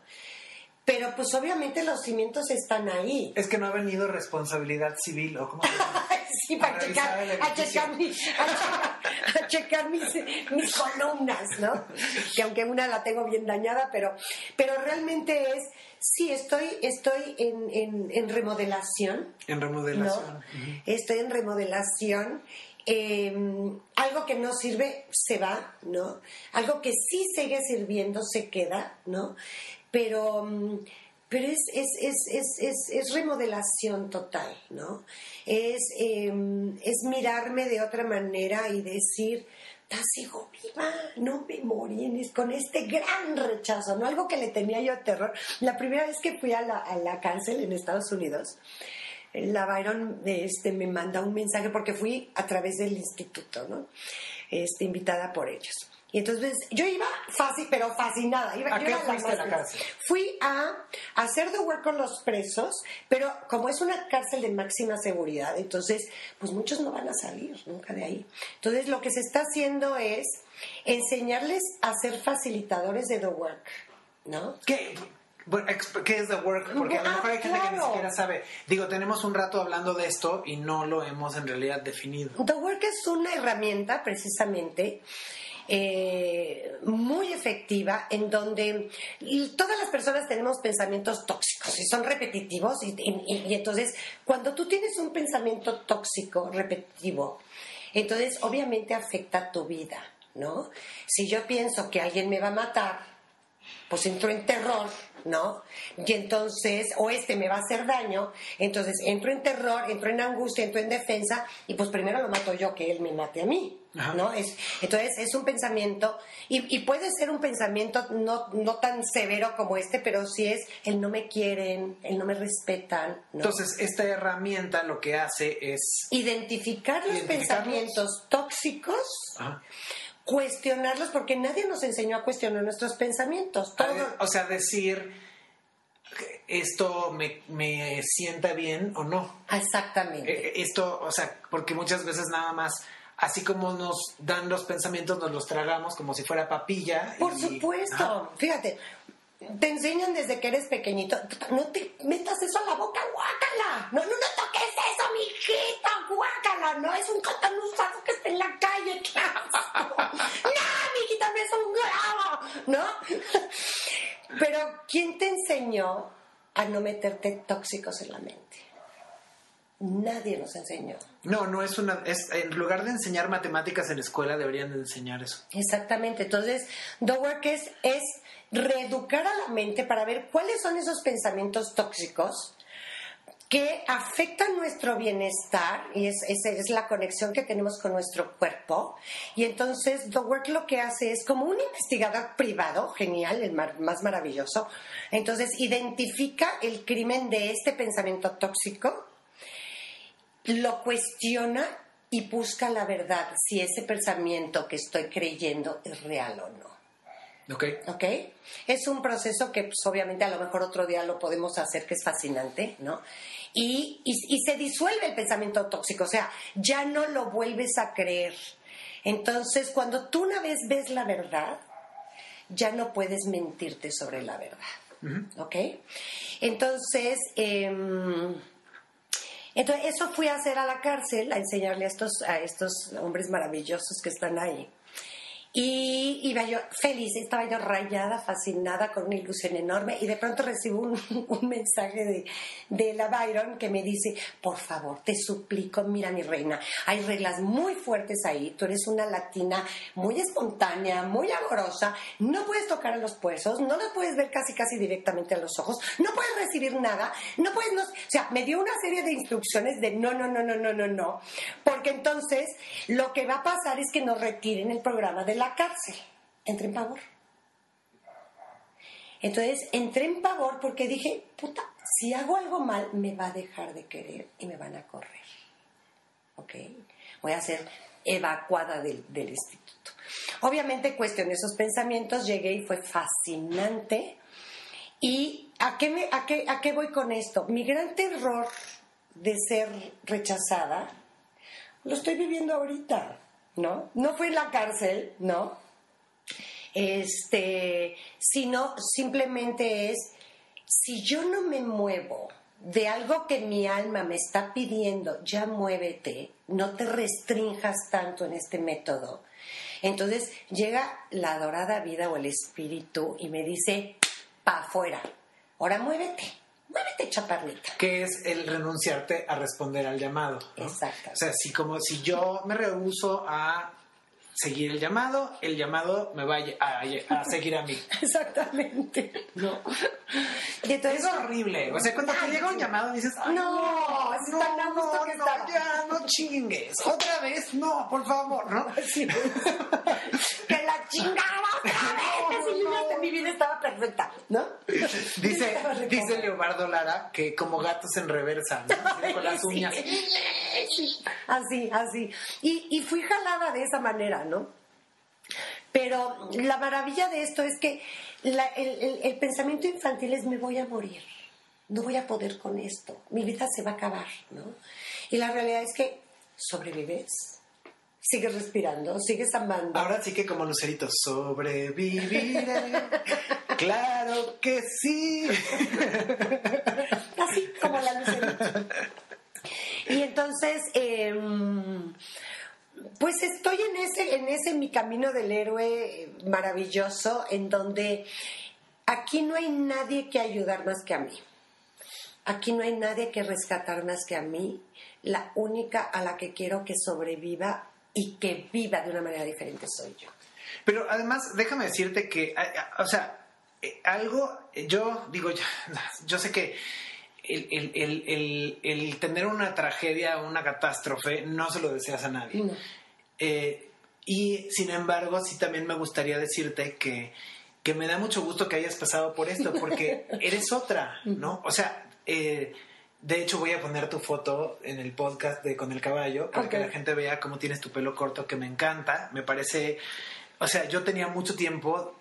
Pero pues obviamente los cimientos están ahí. Es que no ha venido responsabilidad civil o llama? Sí, para A checar, a checar, mi- a checar- a checar mis, mis columnas, ¿no? Que aunque una la tengo bien dañada, pero, pero realmente es, sí, estoy, estoy en, en, en remodelación, En ¿no? remodelación. Estoy en remodelación. eh, algo que no sirve se va, ¿no? Algo que sí sigue sirviendo se queda, ¿no? Pero, mm, pero es, es, es, es, es, remodelación total, ¿no? Es, eh, es mirarme de otra manera y decir, "Ta, sigo viva, no me morí con este gran rechazo, ¿no? Algo que le tenía yo terror. La primera vez que fui a la, a la cárcel en Estados Unidos, la Byron este, me manda un mensaje porque fui a través del instituto, ¿no? Este, invitada por ellos. Y entonces yo iba fácil, pero fascinada. Iba, ¿A yo qué fuiste a la cárcel? Fui a hacer the work con los presos, pero como es una cárcel de máxima seguridad, entonces pues muchos no van a salir nunca de ahí. Entonces lo que se está haciendo es enseñarles a ser facilitadores de the work, ¿no? ¿Qué, ¿Qué es The Work? Porque a lo Ah, mejor hay gente que ni siquiera sabe. Digo, tenemos un rato hablando de esto y no lo hemos en realidad definido. The Work es una herramienta precisamente eh, muy efectiva en donde todas las personas tenemos pensamientos tóxicos y son repetitivos y, y- y entonces cuando tú tienes un pensamiento tóxico repetitivo entonces obviamente afecta tu vida ¿no? si yo pienso que alguien me va a matar pues entro en terror, ¿no? Y entonces, o este me va a hacer daño, entonces entro en terror, entro en angustia, entro en defensa, y pues primero lo mato yo que él me mate a mí, Ajá. ¿no? Es, entonces es un pensamiento, y, y puede ser un pensamiento no, no tan severo como este, pero sí es el no me quieren, el no me respetan, ¿no? Entonces, esta herramienta lo que hace es... Identificar los pensamientos tóxicos, Ajá. cuestionarlos, porque nadie nos enseñó a cuestionar nuestros pensamientos. Todo, O sea, decir, esto me, me sienta bien o no. Exactamente. Eh, Esto, o sea, porque muchas veces nada más, así como nos dan los pensamientos, nos los tragamos como si fuera papilla. Por y- supuesto, Ajá. fíjate, te enseñan desde que eres pequeñito, no te metas eso a la boca, guácala, no, no, no toques eso, mijita, guácala, no es un cotón usado que está en la calle, no, mijita, no es un grabo, ¿no? ¿quién te enseñó a no meterte tóxicos en la mente? Nadie nos enseñó. No, no es una. Es, en lugar de enseñar matemáticas en la escuela, deberían de enseñar eso. Exactamente. Entonces, The Work es, es reeducar a la mente para ver cuáles son esos pensamientos tóxicos que afectan nuestro bienestar y es, es, es, la conexión que tenemos con nuestro cuerpo. Y entonces The Work lo que hace es como un investigador privado, genial, el mar, más maravilloso. Entonces identifica el crimen de este pensamiento tóxico, lo cuestiona y busca la verdad, si ese pensamiento que estoy creyendo es real o no. Ok. ¿Ok? Es un proceso que pues, obviamente a lo mejor otro día lo podemos hacer, que es fascinante, ¿no? Y, y, y, se disuelve el pensamiento tóxico, o sea, ya no lo vuelves a creer. Entonces, cuando tú una vez ves la verdad, ya no puedes mentirte sobre la verdad. Uh -huh. ¿Ok? Entonces, eh, entonces, eso fui a hacer a la cárcel, a enseñarle a estos, a estos hombres maravillosos que están ahí. Y iba yo feliz, estaba yo rayada, fascinada, con una ilusión enorme. Y de pronto recibo un, un mensaje de, de, la Byron que me dice: Por favor, te suplico, mira, mi reina, hay reglas muy fuertes ahí. Tú eres una latina muy espontánea, muy amorosa. No puedes tocar a los puestos, no los puedes ver casi, casi directamente a los ojos, no puedes recibir nada, no puedes. O sea, me dio una serie de instrucciones de no, no, no, no, no, no, no. Porque entonces lo que va a pasar es que nos retiren el programa de la cárcel. Entré en pavor. Entonces entré en pavor porque dije, puta, si hago algo mal, me va a dejar de querer y me van a correr. ¿Ok? Voy a ser evacuada del, del instituto. Obviamente cuestioné esos pensamientos, llegué y fue fascinante. ¿Y a qué, me, a, qué, a qué voy con esto? Mi gran terror de ser rechazada lo estoy viviendo ahorita. ¿No? No fue la cárcel, ¿no? Este, sino simplemente es, si yo no me muevo de algo que mi alma me está pidiendo, ya muévete, no te restrinjas tanto en este método. Entonces llega la dorada vida o el espíritu y me dice, pa' afuera, ahora muévete. Muévete, chaparrita. Que es el renunciarte a responder al llamado. ¿no? Exacto. O sea, si como si yo me rehuso a seguir el llamado, el llamado me va a, a, a seguir a mí. Exactamente. No. Y entonces, es horrible. O sea, cuando te llega un llamado dices, no, es no, tan no, que no, ya, no chingues. Otra vez, no, por favor, ¿no? Sí. que la chingada otra vez. Mi vida estaba perfecta, ¿no? Dice, dice. Leobardo Lara que como gatos en reversa, ¿no? Con las uñas. Sí, así, así. Y, y fui jalada de esa manera, ¿no? Pero la maravilla de esto es que la- el, el- el pensamiento infantil es me voy a morir, no voy a poder con esto, mi vida se va a acabar, ¿no? Y la realidad es que sobrevives, sigues respirando, sigues amando. Ahora sí que como Lucerito, sobreviviré. claro que sí. así como la lucerita. Y entonces, em, pues estoy en ese, en ese mi camino del héroe maravilloso, en donde aquí no hay nadie que ayudar más que a mí. Aquí no hay nadie que rescatar más que a mí. La única a la que quiero que sobreviva y que viva de una manera diferente soy yo. Pero además, déjame decirte que, o sea, eh, algo, eh, yo digo, yo, yo sé que el, el- el- el- tener una tragedia, una catástrofe, no se lo deseas a nadie. No. Eh, y sin embargo, sí también me gustaría decirte que, que me da mucho gusto que hayas pasado por esto, porque eres otra, ¿no? O sea, eh, de hecho voy a poner tu foto en el podcast de Con el Caballo, para que la gente vea cómo tienes tu pelo corto, que me encanta. Me parece, o sea, yo tenía mucho tiempo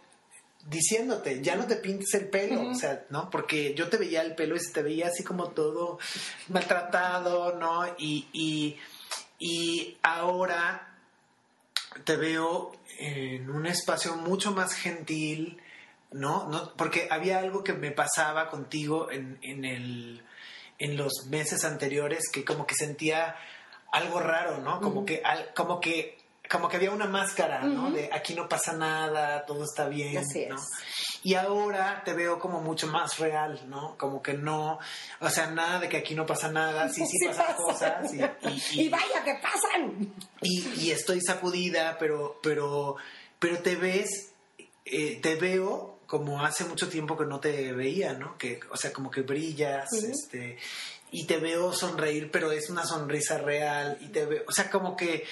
diciéndote, ya no te pintes el pelo, o sea, ¿no? Porque yo te veía el pelo y se te veía así como todo maltratado, ¿no? Y, y, y ahora te veo en un espacio mucho más gentil, ¿no? no porque había algo que me pasaba contigo en, en, el, en los meses anteriores que como que sentía algo raro, ¿no? Como que, al- como que como que había una máscara, ¿no? De aquí no pasa nada, todo está bien, Así ¿no? es. Y ahora te veo como mucho más real, ¿no? Como que no, o sea, nada de que aquí no pasa nada, sí, sí, Sí pasan pasa. cosas y, y- Y vaya que pasan. y, y estoy sacudida, pero, pero, pero te ves, eh, te veo como hace mucho tiempo que no te veía, ¿no? Que, o sea, como que brillas, este, y te veo sonreír, pero es una sonrisa real, y te veo, o sea, como que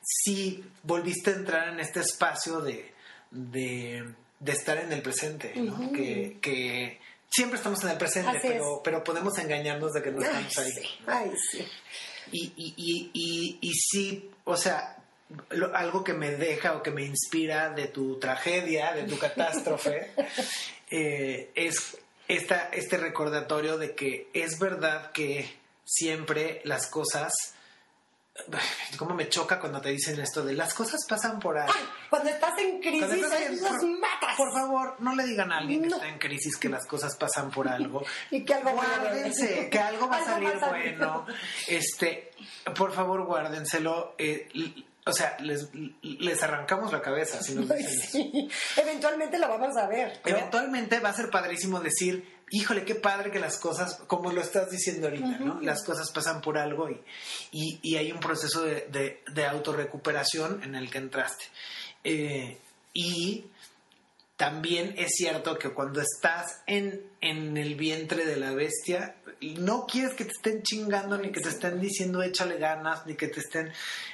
sí volviste a entrar en este espacio de, de, de estar en el presente, ¿no? Que, que siempre estamos en el presente, pero, pero podemos engañarnos de que no Ay, estamos ahí. sí. Ay, sí. Y, y, y, y, y sí, o sea, lo- algo que me deja o que me inspira de tu tragedia, de tu catástrofe, eh, es esta, este recordatorio de que es verdad que siempre las cosas... ¿Cómo me choca cuando te dicen esto de las cosas pasan por ahí? Ay, cuando estás en crisis, estás en- por, matas. por favor, no le digan a alguien que No. está en crisis que las cosas pasan por algo. Y que algo Guárdense, que algo va a salir bueno. Este, por favor, guárdenselo. eh, o sea, les, les arrancamos la cabeza si nos sí. Eventualmente lo vamos a ver. ¿no? Eventualmente va a ser padrísimo decir, híjole, qué padre que las cosas, como lo estás diciendo ahorita, ¿no? Las cosas pasan por algo y, y, y hay un proceso de, de, de autorrecuperación en el que entraste. Eh, y también es cierto que cuando estás en, en el vientre de la bestia, no quieres que te estén chingando, ni que te estén diciendo échale ganas, ni que te estén...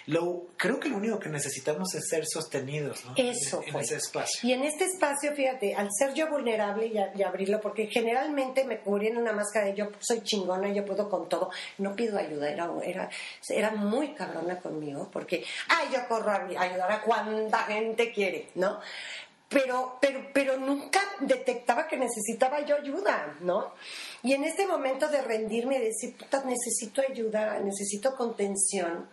Lo, creo que lo único que necesitamos es ser sostenidos, ¿no? Eso En, en ese espacio. Y en este espacio, fíjate, al ser yo vulnerable y, a- y abrirlo, porque generalmente me cubrí en una máscara de yo soy chingona, yo puedo con todo, no pido ayuda, era, era, era muy cabrona conmigo, porque, ay, yo corro a ayudar a cuanta gente quiere, ¿no? Pero, pero, pero nunca detectaba que necesitaba yo ayuda, ¿no? Y en este momento de rendirme y decir, puta, necesito ayuda, necesito contención,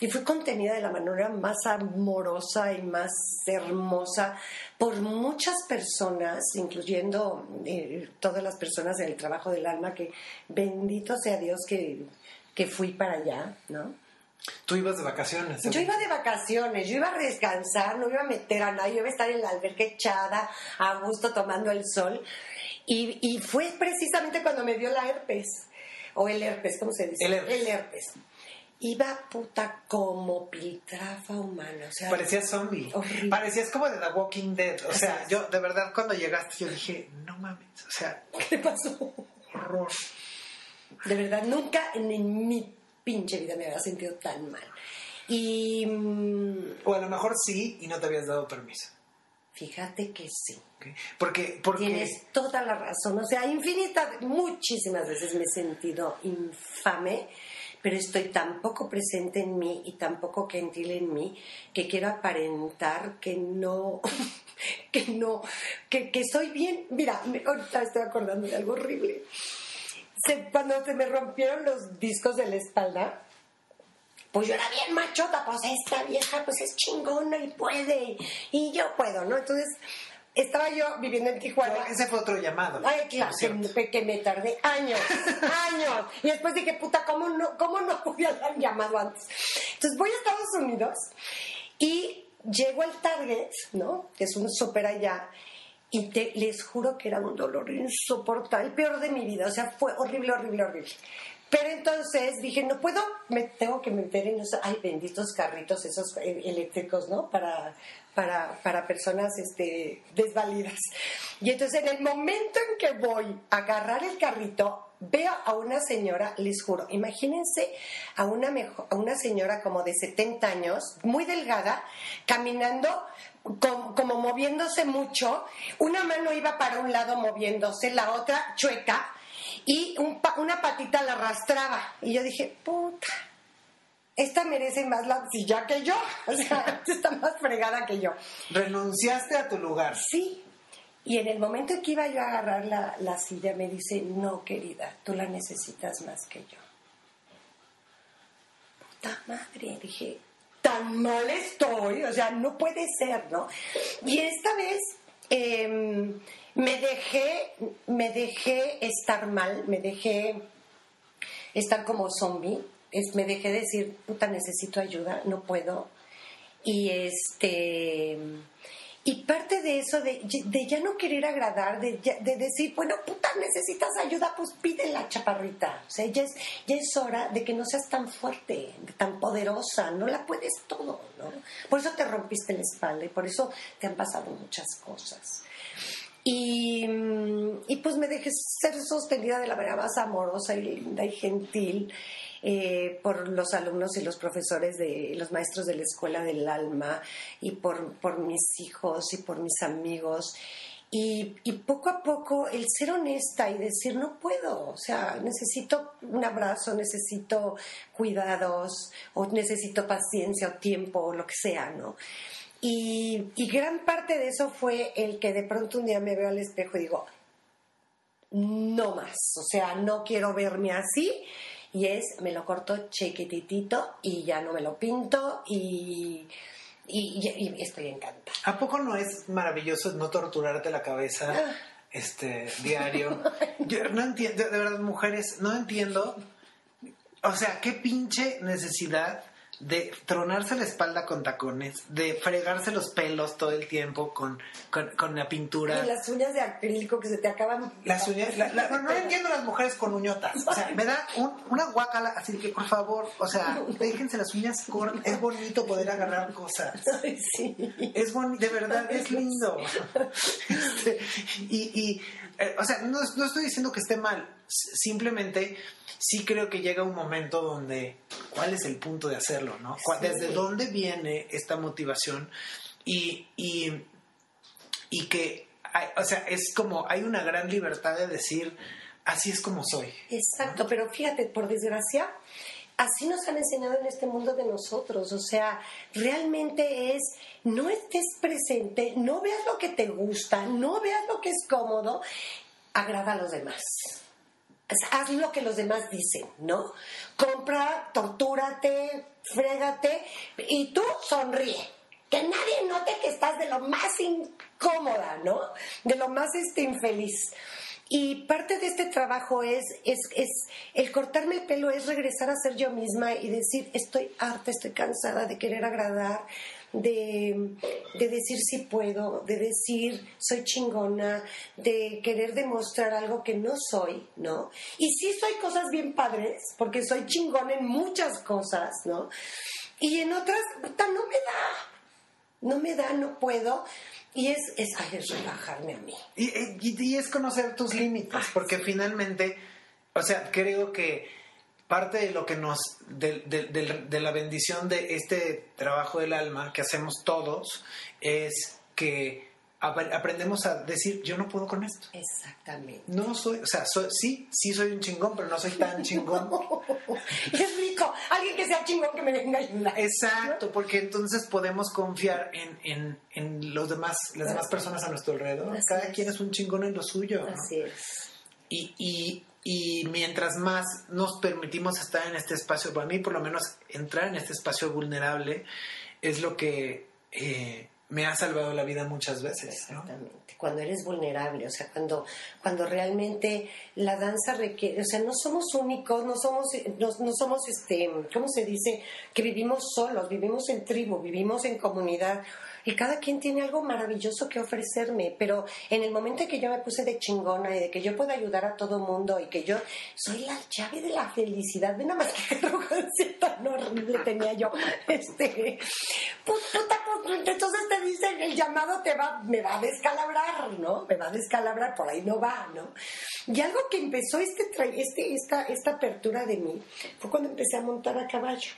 y fui contenida de la manera más amorosa y más hermosa por muchas personas, incluyendo eh, todas las personas del trabajo del alma, que bendito sea Dios que, que fui para allá, ¿no? Tú ibas de vacaciones. Yo iba de vacaciones, yo iba a descansar, no iba a meter a nadie, yo iba a estar en la alberca echada, a gusto tomando el sol. Y, y fue precisamente cuando me dio la herpes, o el herpes, ¿cómo se dice? El herpes. El herpes. Iba puta como piltrafa humana, o sea, Parecías zombie. Horrible. Parecías como de The Walking Dead. O sea, yo de verdad cuando llegaste yo dije, no mames, o sea, ¿qué pasó? horror. De verdad, nunca en mi pinche vida me había sentido tan mal. Y mm, O a lo mejor sí y no te habías dado permiso. fíjate que sí. ¿ok? Porque, porque Tienes toda la razón. O sea, infinitas, muchísimas veces me he sentido infame, pero estoy tan poco presente en mí y tan poco gentil en mí que quiero aparentar que no, que no, que, que soy bien. Mira, me- ahorita estoy acordando de algo horrible. Se- cuando se me rompieron los discos de la espalda, pues yo era bien machota, pues esta vieja pues es chingona y puede, y yo puedo, ¿no? Entonces, estaba yo viviendo en Tijuana. ese fue otro llamado. Ay, claro, que, que me tardé años, años. Y después dije, puta, ¿cómo no, cómo no pude haber llamado antes? Entonces voy a Estados Unidos y llego al Target, ¿no? Que es un súper allá. Y te, les juro que era un dolor insoportable, el peor de mi vida. O sea, fue horrible, horrible, horrible. Pero entonces dije, no puedo, me tengo que meter en esos, ay, benditos carritos esos eh, eléctricos, ¿no? Para, para, para personas este, desvalidas. Y entonces en el momento en que voy a agarrar el carrito, veo a una señora, les juro, imagínense a una, a una señora como de 70 años, muy delgada, caminando com- como moviéndose mucho, una mano iba para un lado moviéndose, la otra chueca, y un una patita la arrastraba. Y yo dije, puta, esta merece más la silla que yo. O sea, está más fregada que yo. Renunciaste a tu lugar. Sí. Y en el momento en que iba yo a agarrar la, la silla, me dice, no, querida, tú la necesitas más que yo. Puta madre, dije, tan mal estoy, o sea, no puede ser, ¿no? Y esta vez em, me dejé, me dejé estar mal, me dejé estar como zombie, es- me dejé decir, puta, necesito ayuda, no puedo. Y este y parte de eso, de, ya no querer agradar, de, de, decir, bueno, puta, necesitas ayuda, pues pide la chaparrita. O sea, ya es, ya es hora de que no seas tan fuerte, tan poderosa, no la puedes todo, ¿no? Por eso te rompiste la espalda y por eso te han pasado muchas cosas. Y, y pues me dejé ser sostenida de la manera más amorosa y linda y gentil. Eh, por los alumnos y los profesores de los maestros de la escuela del alma y por, por mis hijos y por mis amigos. Y, y, poco a poco el ser honesta y decir no puedo, o sea, necesito un abrazo, necesito cuidados o necesito paciencia o tiempo o lo que sea, ¿no? Y, y gran parte de eso fue el que de pronto un día me veo al espejo y digo, no más, o sea, no quiero verme así y es me lo corto chiquititito y ya no me lo pinto y, y, estoy encantada. ¿A poco no es maravilloso no torturarte la cabeza ah. este diario? Yo no entiendo, de verdad, mujeres, no entiendo. O sea, qué pinche necesidad de tronarse la espalda con tacones, de fregarse los pelos todo el tiempo con, con, la pintura. Y las uñas de acrílico que se te acaban. Las uñas, no, entiendo las mujeres con uñotas. O sea, me da una guacala, así que por favor, o sea, déjense las uñas cortas. Es bonito poder agarrar cosas. sí. Es bonito, de verdad, es lindo. Este, y, y eh, o sea, no, no estoy diciendo que esté mal, simplemente sí creo que llega un momento donde, ¿cuál es el punto de hacerlo? ¿no? ¿Desde dónde viene esta motivación? Y, y, y que, o sea, es como, hay una gran libertad de decir, así es como soy. Exacto, pero fíjate, por desgracia, así nos han enseñado en este mundo de nosotros. O sea, realmente es, no estés presente, no veas lo que te gusta, no veas lo que es cómodo, agrada a los demás haz lo que los demás dicen, ¿no? Compra, tortúrate, frégate y tú sonríe. Que nadie note que estás de lo más incómoda, ¿no? De lo más este, infeliz. Y parte de este trabajo es, es, es, el cortarme el pelo, es regresar a ser yo misma y decir, estoy harta, estoy cansada de querer agradar, de, decir si puedo, de decir soy chingona, de querer demostrar algo que no soy, ¿no? Y sí soy cosas bien padres, porque soy chingona en muchas cosas, ¿no? Y en otras, no me da, no me da, no puedo. Y es, es, es relajarme a mí. Y, y es conocer tus límites, porque finalmente, o sea, creo que parte de lo que nos, de, de, la bendición de este trabajo del alma que hacemos todos, es que aprendemos a decir, yo no puedo con esto. Exactamente. No soy, o sea, sí, sí soy un chingón, pero no soy tan chingón. es rico, alguien que sea chingón que me venga a ayudar. Exacto, porque entonces podemos confiar en, en, en los demás, las demás personas a nuestro alrededor. Cada quien es un chingón en lo suyo. Así es. Y, y, y mientras más nos permitimos estar en este espacio, para mí por lo menos entrar en este espacio vulnerable es lo que eh, me ha salvado la vida muchas veces. Exactamente, cuando eres vulnerable, o sea, cuando, cuando realmente la danza requiere, o sea, no somos únicos, no somos, no, no somos, este, ¿cómo se dice? Que vivimos solos, vivimos en tribu, vivimos en comunidad y cada quien tiene algo maravilloso que ofrecerme, pero en el momento en que yo me puse de chingona y de que yo puedo ayudar a todo mundo y que yo soy la llave de la felicidad, ve nada más que arrogancia tan horrible tenía yo, este, puta, pues, entonces te dicen, el llamado te va, me va a descalabrar, ¿no? Me va a descalabrar, por ahí no va, ¿no? Y algo que empezó este, este, esta, esta apertura de mí fue cuando empecé a montar a caballo.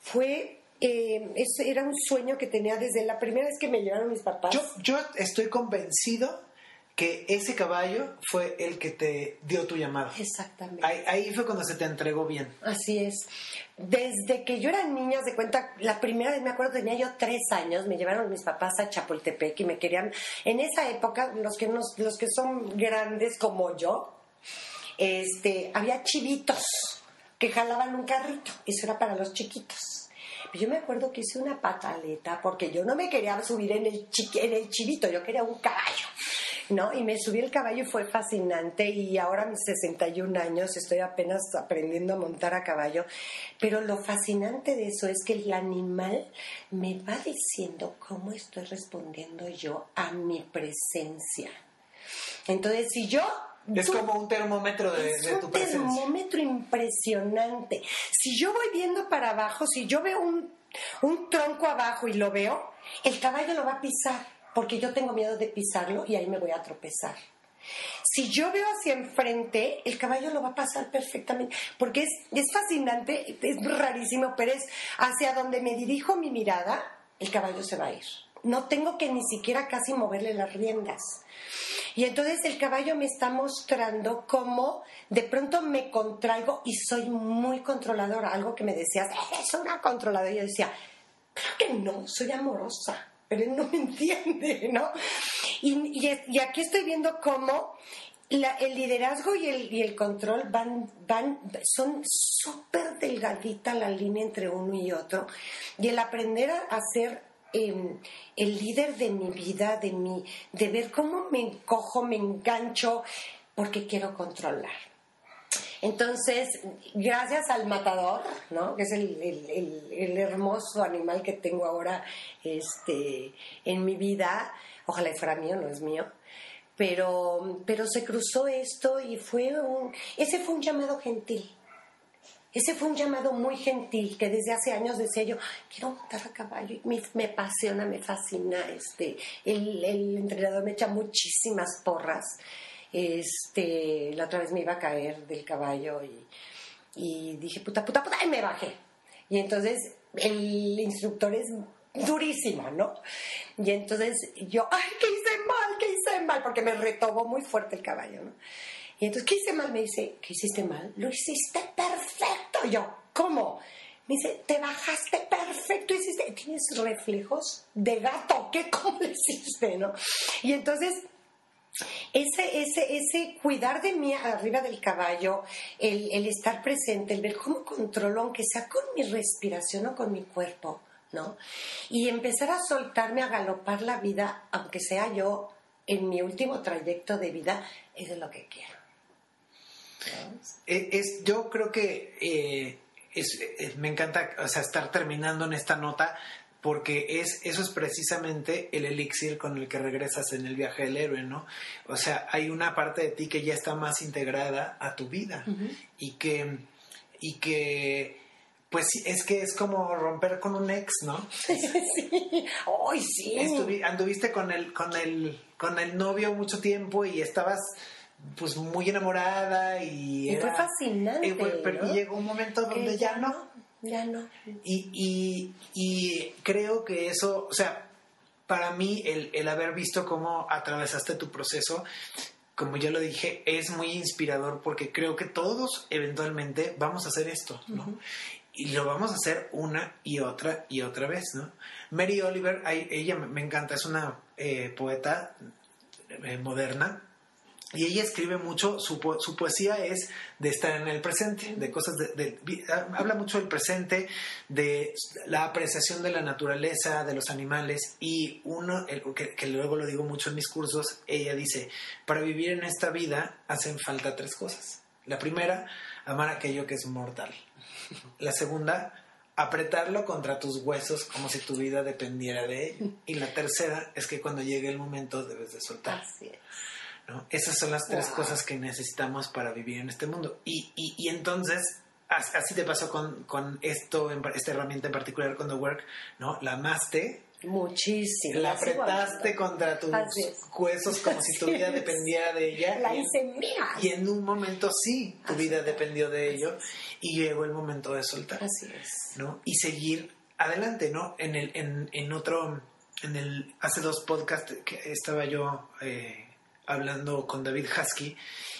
Fue eh, ese era un sueño que tenía desde la primera vez que me llevaron mis papás. Yo, yo estoy convencido que ese caballo fue el que te dio tu llamado. Exactamente. Ahí, fue cuando se te entregó bien. Así es. Desde que yo era niña, de cuenta, la primera vez me acuerdo, tenía yo tres años, me llevaron mis papás a Chapultepec y me querían, en esa época, los que, nos, los que son grandes como yo, este, había chivitos que jalaban un carrito, eso era para los chiquitos. Yo me acuerdo que hice una pataleta porque yo no me quería subir en el, en el chivito, yo quería un caballo. ¿no? Y me subí el caballo y fue fascinante y ahora a mis 61 años estoy apenas aprendiendo a montar a caballo, pero lo fascinante de eso es que el animal me va diciendo cómo estoy respondiendo yo a mi presencia. Entonces, si yo es como un termómetro de, tu presencia. Un termómetro impresionante. Si yo voy viendo para abajo, si yo veo un, un tronco abajo y lo veo, el caballo lo va a pisar, porque yo tengo miedo de pisarlo y ahí me voy a tropezar. Si yo veo hacia enfrente, el caballo lo va a pasar perfectamente, porque es, es fascinante, es rarísimo, pero es hacia donde me dirijo mi mirada, el caballo se va a ir. No tengo que ni siquiera casi moverle las riendas. Y entonces el caballo me está mostrando cómo de pronto me contraigo y soy muy controladora. Algo que me decías, es una controladora. Y yo decía, claro que no, soy amorosa, pero él no me entiende, ¿no? Y, aquí estoy viendo cómo el liderazgo y el, y el control van, van, son súper delgadita la línea entre uno y otro. Y el aprender a hacer el líder de mi vida, de, mi, de ver cómo me encojo, me engancho, porque quiero controlar. Entonces, gracias al matador, ¿no? que es el, hermoso animal que tengo ahora este, en mi vida, ojalá fuera mío, no es mío, pero, pero se cruzó esto y fue un, ese fue un llamado gentil. Ese fue un llamado muy gentil que desde hace años decía yo, quiero montar a caballo, me, me apasiona, me fascina. Este, el, entrenador me echa muchísimas porras. Este, la otra vez me iba a caer del caballo y, dije, puta, puta, puta, y me bajé. Y entonces el instructor es durísimo, ¿no? Y entonces yo, ay, ¿qué hice mal? ¿Qué hice mal? Porque me retobó muy fuerte el caballo, ¿no? Y entonces, ¿qué hice mal? Me dice, ¿qué hiciste mal? Lo hiciste yo, ¿cómo? Me dice, te bajaste perfecto, hiciste, tienes reflejos de gato, ¿qué cómo hiciste, no? Y entonces, ese, ese, ese cuidar de mí arriba del caballo, el, el estar presente, el ver cómo controlo, aunque sea con mi respiración o con mi cuerpo, ¿no? Y empezar a soltarme, a galopar la vida, aunque sea yo en mi último trayecto de vida, eso es lo que quiero. Es, yo creo que eh, me encanta o sea, estar terminando en esta nota porque es, eso es precisamente el elixir con el que regresas en el viaje del héroe, ¿no? O sea, hay una parte de ti que ya está más integrada a tu vida y que, y que pues es que es como romper con un ex, ¿no? sí. ¡Ay, sí! anduviste con el, con el, con el novio mucho tiempo y estabas pues muy enamorada y, fue fascinante. pero llegó un momento donde ya, no. Ya no. Y, y, creo que eso, o sea, para mí el, el haber visto cómo atravesaste tu proceso, como ya lo dije, es muy inspirador porque creo que todos eventualmente vamos a hacer esto, ¿no? Y lo vamos a hacer una y otra y otra vez, ¿no? Mary Oliver, ella me encanta, es una eh, poeta eh, moderna y ella escribe mucho, su, su, poesía es de estar en el presente, de cosas de, habla mucho del presente, de la apreciación de la naturaleza, de los animales y uno, que, que, luego lo digo mucho en mis cursos, ella dice, para vivir en esta vida hacen falta tres cosas. La primera, amar aquello que es mortal. La segunda, apretarlo contra tus huesos como si tu vida dependiera de ello. Y la tercera es que cuando llegue el momento debes de soltar. Así es. Esas son las tres cosas que necesitamos para vivir en este mundo. Y, y, entonces, así te pasó con, con, esto, esta herramienta en particular con The Work, ¿no? La amaste. Muchísimo. La apretaste contra tus huesos como si tu vida dependiera de ella. La hice mía. Y en un momento sí, tu vida dependió de ello. Y llegó el momento de soltar. Así es. ¿no? Y seguir adelante, ¿no? En, el, en, en otro, en el, hace dos podcasts que estaba yo... Eh, hablando con David Husky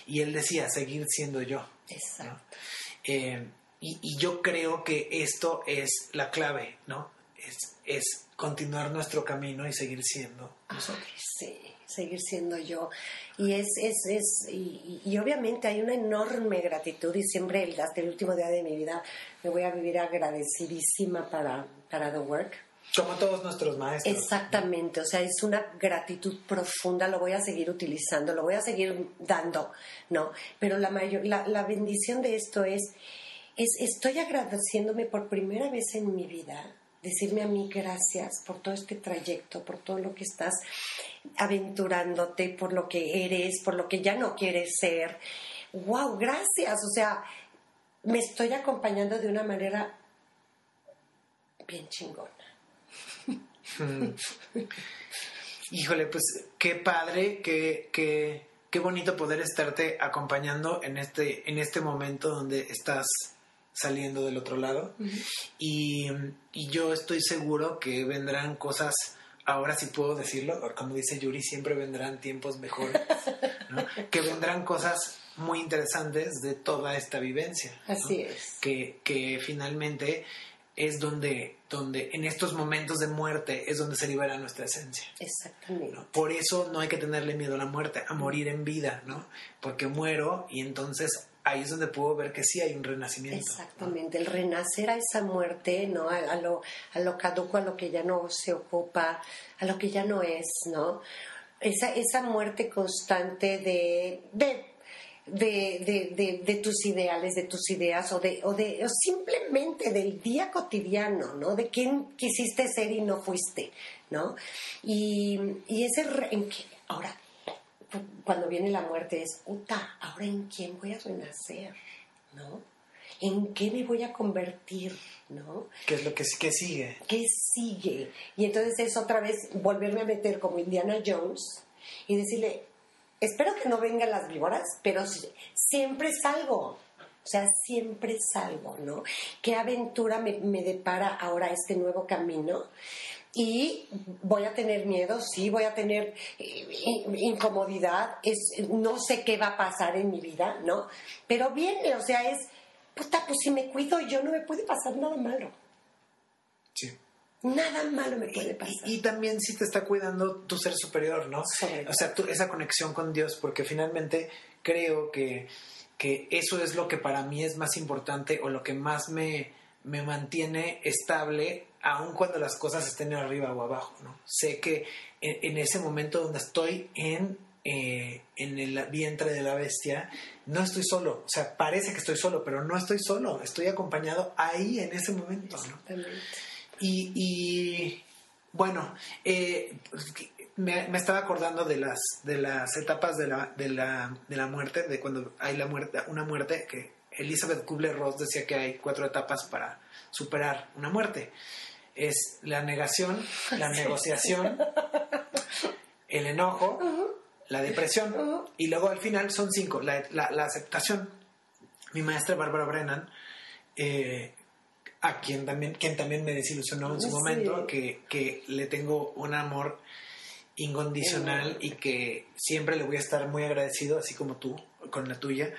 y él decía, seguir siendo yo. Exacto. Eh, y, yo creo que esto es la clave, ¿no? Es, es continuar nuestro camino y seguir siendo nosotros. sí, seguir siendo yo. Y es, es, es y, obviamente hay una enorme gratitud y siempre hasta el último día de mi vida me voy a vivir agradecidísima para, para The Work Como todos nuestros maestros. Exactamente, o sea, es una gratitud profunda, lo voy a seguir utilizando, lo voy a seguir dando, ¿no? Pero la, mayor, la, la bendición de esto es, es, estoy agradeciéndome por primera vez en mi vida, decirme a mí gracias por todo este trayecto, por todo lo que estás aventurándote, por lo que eres, por lo que ya no quieres ser. ¡Wow! Gracias, o sea, me estoy acompañando de una manera bien chingona. Híjole, pues qué padre, qué, qué, qué bonito poder estarte acompañando en este, en este momento donde estás saliendo del otro lado. y, y, yo estoy seguro que vendrán cosas, ahora sí puedo decirlo, como dice Yuri, siempre vendrán tiempos mejores, que vendrán cosas muy interesantes de toda esta vivencia. Así es. Que, que finalmente es donde, donde en estos momentos de muerte es donde se libera nuestra esencia. Exactamente. Por eso no hay que tenerle miedo a la muerte, a morir en vida, ¿no? Porque muero y entonces ahí es donde puedo ver que sí hay un renacimiento. Exactamente, el renacer a esa muerte, ¿no? A, lo, a lo caduco, a lo que ya no se ocupa, a lo que ya no es, ¿no? Esa, esa muerte constante de, de de, de, de, tus ideales, de tus ideas o de, o de o simplemente del día cotidiano, ¿no? De quién quisiste ser y no fuiste, ¿no? Y, y ese en que, ahora cuando viene la muerte es, puta, ahora en quién voy a renacer, ¿no? ¿En qué me voy a convertir? ¿No? ¿Qué es lo que, que sigue? ¿Qué sigue? Y entonces es otra vez volverme a meter como Indiana Jones y decirle, espero que no vengan las víboras, pero siempre salgo. O sea, siempre salgo, ¿no? ¿Qué aventura me, depara ahora este nuevo camino? y voy a tener miedo, sí, voy a tener eh, incomodidad, es, no sé qué va a pasar en mi vida, ¿no? Pero viene, o sea, es, puta, pues si me cuido yo no me puede pasar nada malo. Sí. Nada malo me puede pasar. Y, también si te está cuidando tu ser superior, ¿no? o sea, esa conexión con Dios, porque finalmente creo que, que, eso es lo que para mí es más importante o lo que más me, me mantiene estable, aun cuando las cosas estén arriba o abajo, ¿no? Sé que en, ese momento donde estoy en, eh, en el vientre de la bestia, no estoy solo. O sea, parece que estoy solo, pero no estoy solo. Estoy acompañado ahí en ese momento, ¿no? Y, bueno, eh, me, estaba acordando de las, de las etapas de la, de, la, de la muerte, de cuando hay la muerte, una muerte que Elizabeth Kubler-Ross decía que hay cuatro etapas para superar una muerte. Es la negación, la negociación, el enojo, la depresión y luego al final son cinco, la, aceptación. Mi maestra Bárbara Brennan eh, a quien también, quien también me desilusionó en su momento, que, que, le tengo un amor incondicional y que siempre le voy a estar muy agradecido, así como tú, con la tuya.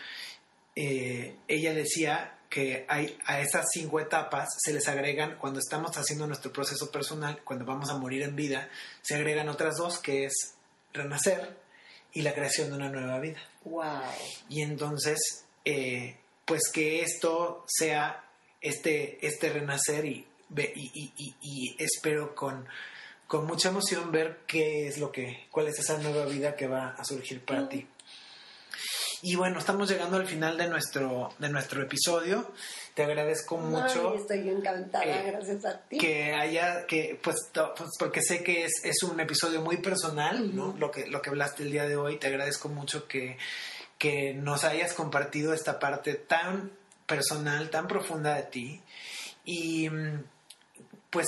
Eh, ella decía que hay, a esas cinco etapas se les agregan, cuando estamos haciendo nuestro proceso personal, cuando vamos a morir en vida, se agregan otras dos, que es renacer y la creación de una nueva vida. Wow. Y entonces, eh, pues que esto sea este, este renacer y, y, espero con, con, mucha emoción ver qué es lo que, cuál es esa nueva vida que va a surgir para mm. ti. Y bueno, estamos llegando al final de nuestro, de nuestro episodio. Te agradezco mucho. estoy encantada, gracias a ti. Que haya, que, pues, pues, porque sé que es, es, un episodio muy personal, ¿no? Lo que, lo que hablaste el día de hoy. Te agradezco mucho que, que nos hayas compartido esta parte tan personal, tan profunda de ti. Y pues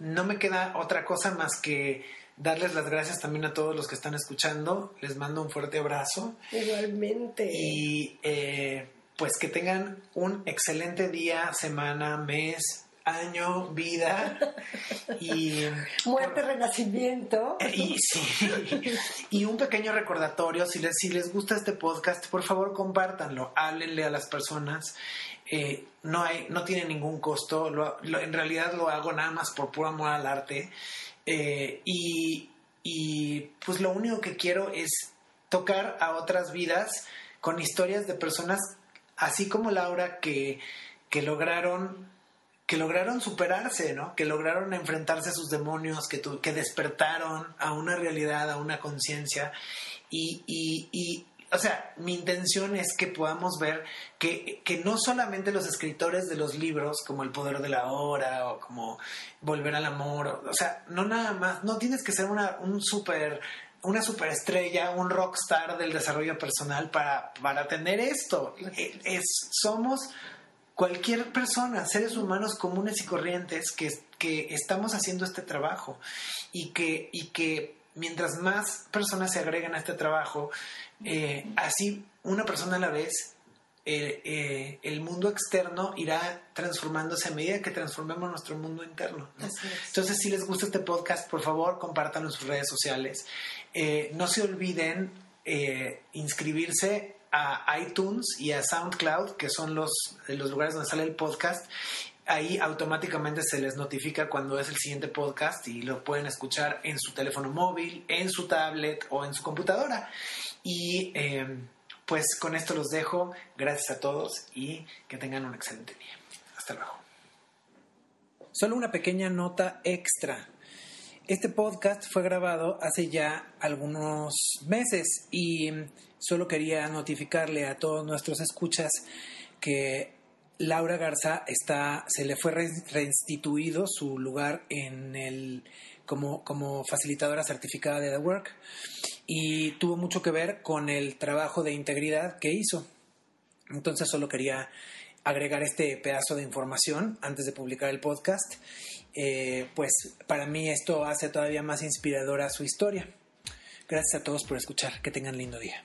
no me queda otra cosa más que darles las gracias también a todos los que están escuchando. Les mando un fuerte abrazo. Igualmente. Y eh, pues que tengan un excelente día, semana, mes, año, vida y... Muerte, renacimiento. Y, y un pequeño recordatorio, si les, si les gusta este podcast, por favor compártanlo, háblenle a las personas. Eh, no, hay, no tiene ningún costo, en realidad lo hago nada más por puro amor al arte. Eh, y, y pues lo único que quiero es tocar a otras vidas con historias de personas así como Laura que, que lograron que lograron superarse, ¿no? Que lograron enfrentarse a sus demonios, que, que despertaron a una realidad, a una conciencia. Y, y, y, o sea, mi intención es que podamos ver que, que, no solamente los escritores de los libros, como El Poder de la Hora o como Volver al Amor, o, sea, no nada más, no tienes que ser una, un super una superestrella, un rockstar del desarrollo personal para, para tener esto. Es, somos cualquier persona, seres humanos comunes y corrientes que, que estamos haciendo este trabajo y que, y que mientras más personas se agregan a este trabajo, eh, así una persona a la vez, eh, eh, el mundo externo irá transformándose a medida que transformemos nuestro mundo interno. Entonces, si les gusta este podcast, por favor, compártanlo en sus redes sociales. no se olviden inscribirse a iTunes y a SoundCloud, que son los, los lugares donde sale el podcast. Ahí automáticamente se les notifica cuando es el siguiente podcast y lo pueden escuchar en su teléfono móvil, en su tablet o en su computadora. Y eh, pues con esto los dejo. Gracias a todos y que tengan un excelente día. Hasta luego. Solo una pequeña nota extra. Este podcast fue grabado hace ya algunos meses y solo quería notificarle a todos nuestros escuchas que Laura Garza está, se le fue reinstituido su lugar en el, como, como facilitadora certificada de The Work y tuvo mucho que ver con el trabajo de integridad que hizo. Entonces solo quería agregar este pedazo de información antes de publicar el podcast. Eh, pues para mí esto hace todavía más inspiradora su historia. Gracias a todos por escuchar. Que tengan lindo día.